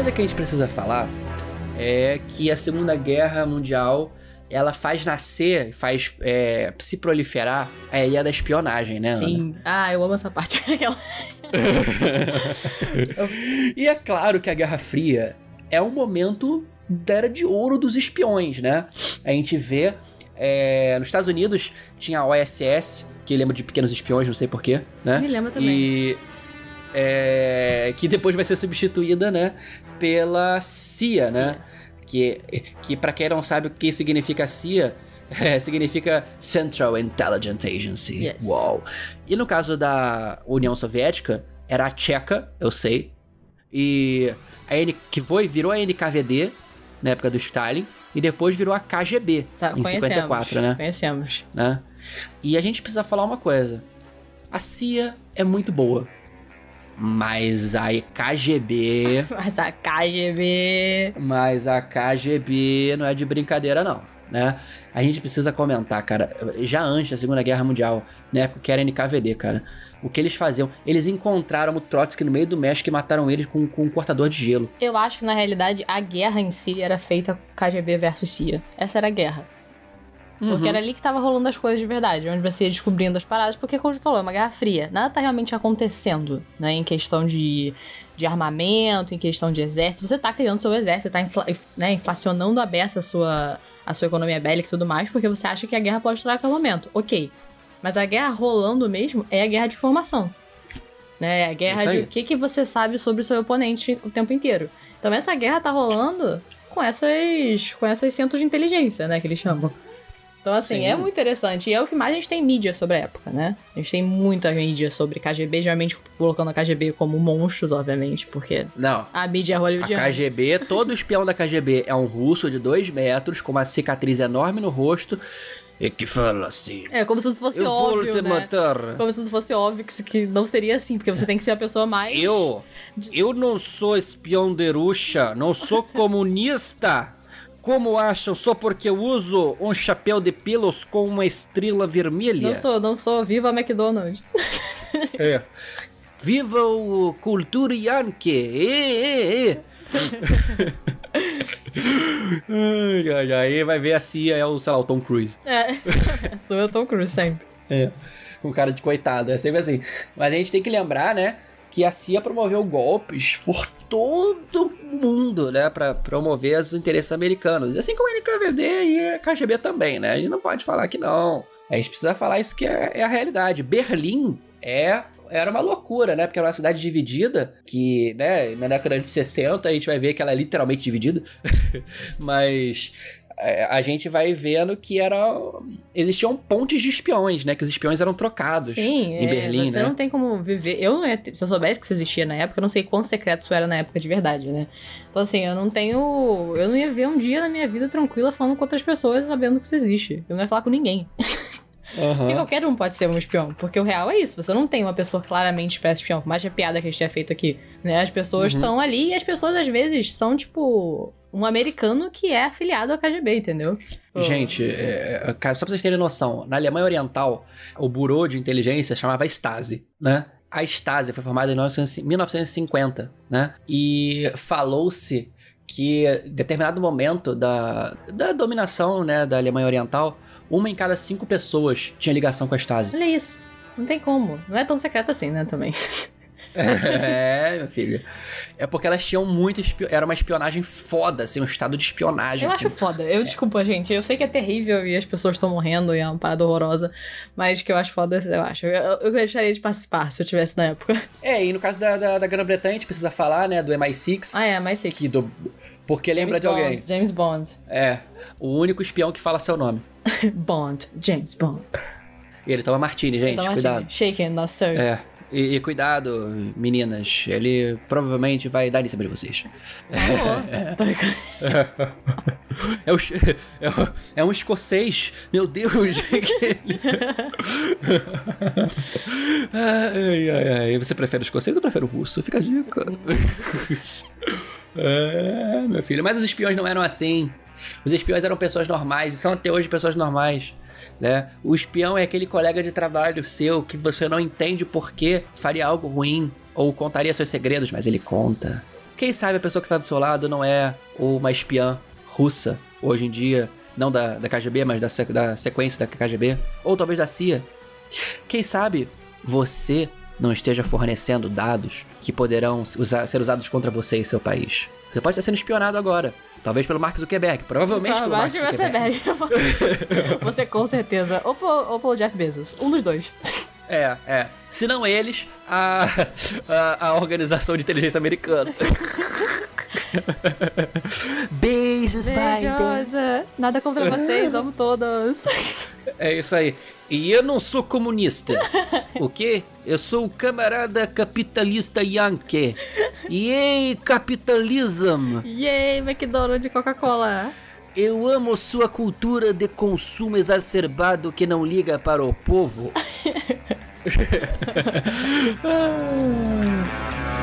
Coisa que a gente precisa falar é que a Segunda Guerra Mundial ela faz nascer, faz é, se proliferar a ideia da espionagem, né? Ana? Sim. Ah, eu amo essa parte. E é claro que a Guerra Fria é um momento da era de ouro dos espiões, né? A gente vê é, nos Estados Unidos tinha a OSS, que lembra de pequenos espiões, não sei porquê, né? Me lembra também. E é, que depois vai ser substituída, né, pela CIA, né? Que, que para quem não sabe o que significa CIA, é, significa Central Intelligence Agency. Yes. Uau. E no caso da União Soviética, era a Tcheca, eu sei. E a N, que foi, virou a NKVD na época do Stalin. E depois virou a KGB Sa- em conhecemos, 54, né? Conhecemos. né? E a gente precisa falar uma coisa. A CIA é muito boa. Mas a KGB. Mas a KGB. mas a KGB não é de brincadeira, não. Né? A gente precisa comentar, cara. Já antes da Segunda Guerra Mundial, na época que era NKVD, cara. O que eles faziam? Eles encontraram o Trotsky no meio do México e mataram ele com, com um cortador de gelo. Eu acho que na realidade a guerra em si era feita KGB versus CIA. Essa era a guerra. Porque Uhum. era ali que tava rolando as coisas de verdade, onde você ia descobrindo as paradas, porque, como você falou, é uma guerra fria. Nada tá realmente acontecendo, né? Em questão de, de armamento, em questão de exército. Você tá criando seu exército, você tá infla- né, inflacionando a beça a sua, a sua economia bélica e tudo mais, porque você acha que a guerra pode estourar a qualquer momento. Ok. Mas a guerra rolando mesmo é a guerra de informação. Né? É a guerra de o que, que você sabe sobre o seu oponente o tempo inteiro. Então essa guerra tá rolando com essas com essas centros de inteligência, né, que eles chamam. Então, assim, Sim. é muito interessante. E é o que mais a gente tem mídia sobre a época, né? A gente tem muita mídia sobre KGB, geralmente colocando a KGB como monstros, obviamente, porque Não. a mídia é A hollywoodiana. KGB, todo espião da KGB é um russo de dois metros, com uma cicatriz enorme no rosto, e que fala assim: É, como se fosse Eu vou óbvio, te né? matar. Como se fosse óbvio que, que não seria assim, porque você tem que ser a pessoa mais... Eu, eu não sou espião de não sou comunista. Como acham só porque eu uso um chapéu de pelos com uma estrela vermelha? Não sou, não sou. Viva McDonald's. É. Viva o cultura yankee! Ê, ê, ê. ai, ai, ai, vai ver a CIA é o, sei lá, o Tom Cruise. É, sou eu Tom Cruise sempre. É. Com cara de coitado, é sempre assim. Mas a gente tem que lembrar, né, que a CIA promoveu golpes por todo mundo, né, pra promover os interesses americanos. Assim como a NKVD e a KGB também, né? A gente não pode falar que não. A gente precisa falar isso que é, é a realidade. Berlim é era uma loucura, né? Porque era uma cidade dividida, que, né, na década de 60 a gente vai ver que ela é literalmente dividida. Mas a gente vai vendo que era existiam pontes de espiões, né? Que os espiões eram trocados Sim, em é, Berlim, você né? não tem como viver. Eu não ia, ter- se eu soubesse que isso existia na época, eu não sei quão secreto isso era na época de verdade, né? Então, assim, eu não tenho. Eu não ia ver um dia na minha vida tranquila falando com outras pessoas sabendo que isso existe. Eu não ia falar com ninguém. Aham. Porque qualquer um pode ser um espião. Porque o real é isso. Você não tem uma pessoa claramente espécie espião. Por mais que a piada que a gente tenha feito aqui. Né? As pessoas Uhum. estão ali e as pessoas, às vezes, são, tipo, um americano que é afiliado ao KGB, entendeu? Gente, é, é, cara, só pra vocês terem noção, na Alemanha Oriental, o Bureau de Inteligência chamava Stasi, né? A Stasi foi formada em 1900 1950, né? E falou-se que em determinado momento da, da dominação né, da Alemanha Oriental, uma em cada cinco pessoas tinha ligação com a Stasi. Olha isso. Não tem como. Não é tão secreto assim, né, também. é, meu filho. É porque elas tinham muito. espio- Era uma espionagem foda, assim, um estado de espionagem. Eu assim. acho foda. Eu desculpa, gente. Eu sei que é terrível e as pessoas estão morrendo e é uma parada horrorosa. Mas que eu acho foda, eu acho. Eu, eu gostaria de participar se eu tivesse na época. É, e no caso da, da, da Grã-Bretanha, a gente precisa falar, né, do MI6. Ah, é, mais sei que do... Porque lembra James de alguém. Bond, James Bond. É, o único espião que fala seu nome. Bond. James Bond. E ele toma martini, gente, Então, cuidado. Shaken, not sir. É. E, e cuidado, meninas. Ele provavelmente vai dar em cima de vocês. Brincando. É, o, é, o- é um escocês. Meu Deus. ai, ai, ai. Você prefere o escocês ou prefere o russo? Fica a dica. é, meu filho. Mas os espiões não eram assim. Os espiões eram pessoas normais e são até hoje pessoas normais. Né? O espião é aquele colega de trabalho seu que você não entende por que faria algo ruim ou contaria seus segredos, mas ele conta. Quem sabe a pessoa que está do seu lado não é uma espiã russa, hoje em dia, não da, da KGB, mas da, da sequência da KGB, ou talvez da CIA. Quem sabe você não esteja fornecendo dados que poderão usar- ser usados contra você e seu país. Você pode estar sendo espionado agora, talvez pelo Mark Zuckerberg, provavelmente pelo Mark Zuckerberg. Zuckerberg. Você com certeza. Ou, pelo- ou pelo Jeff Bezos. Um dos dois. É, é. Se não eles, a, a, a organização de inteligência americana. Beijos, Biden. Beijosa. Nada contra vocês, amo todos. É isso aí. E eu não sou comunista. o quê? Eu sou o camarada capitalista Yankee. Yay, capitalism! Yay, McDonald's e Coca-Cola. Eu amo sua cultura de consumo exacerbado que não liga para o povo. Ah.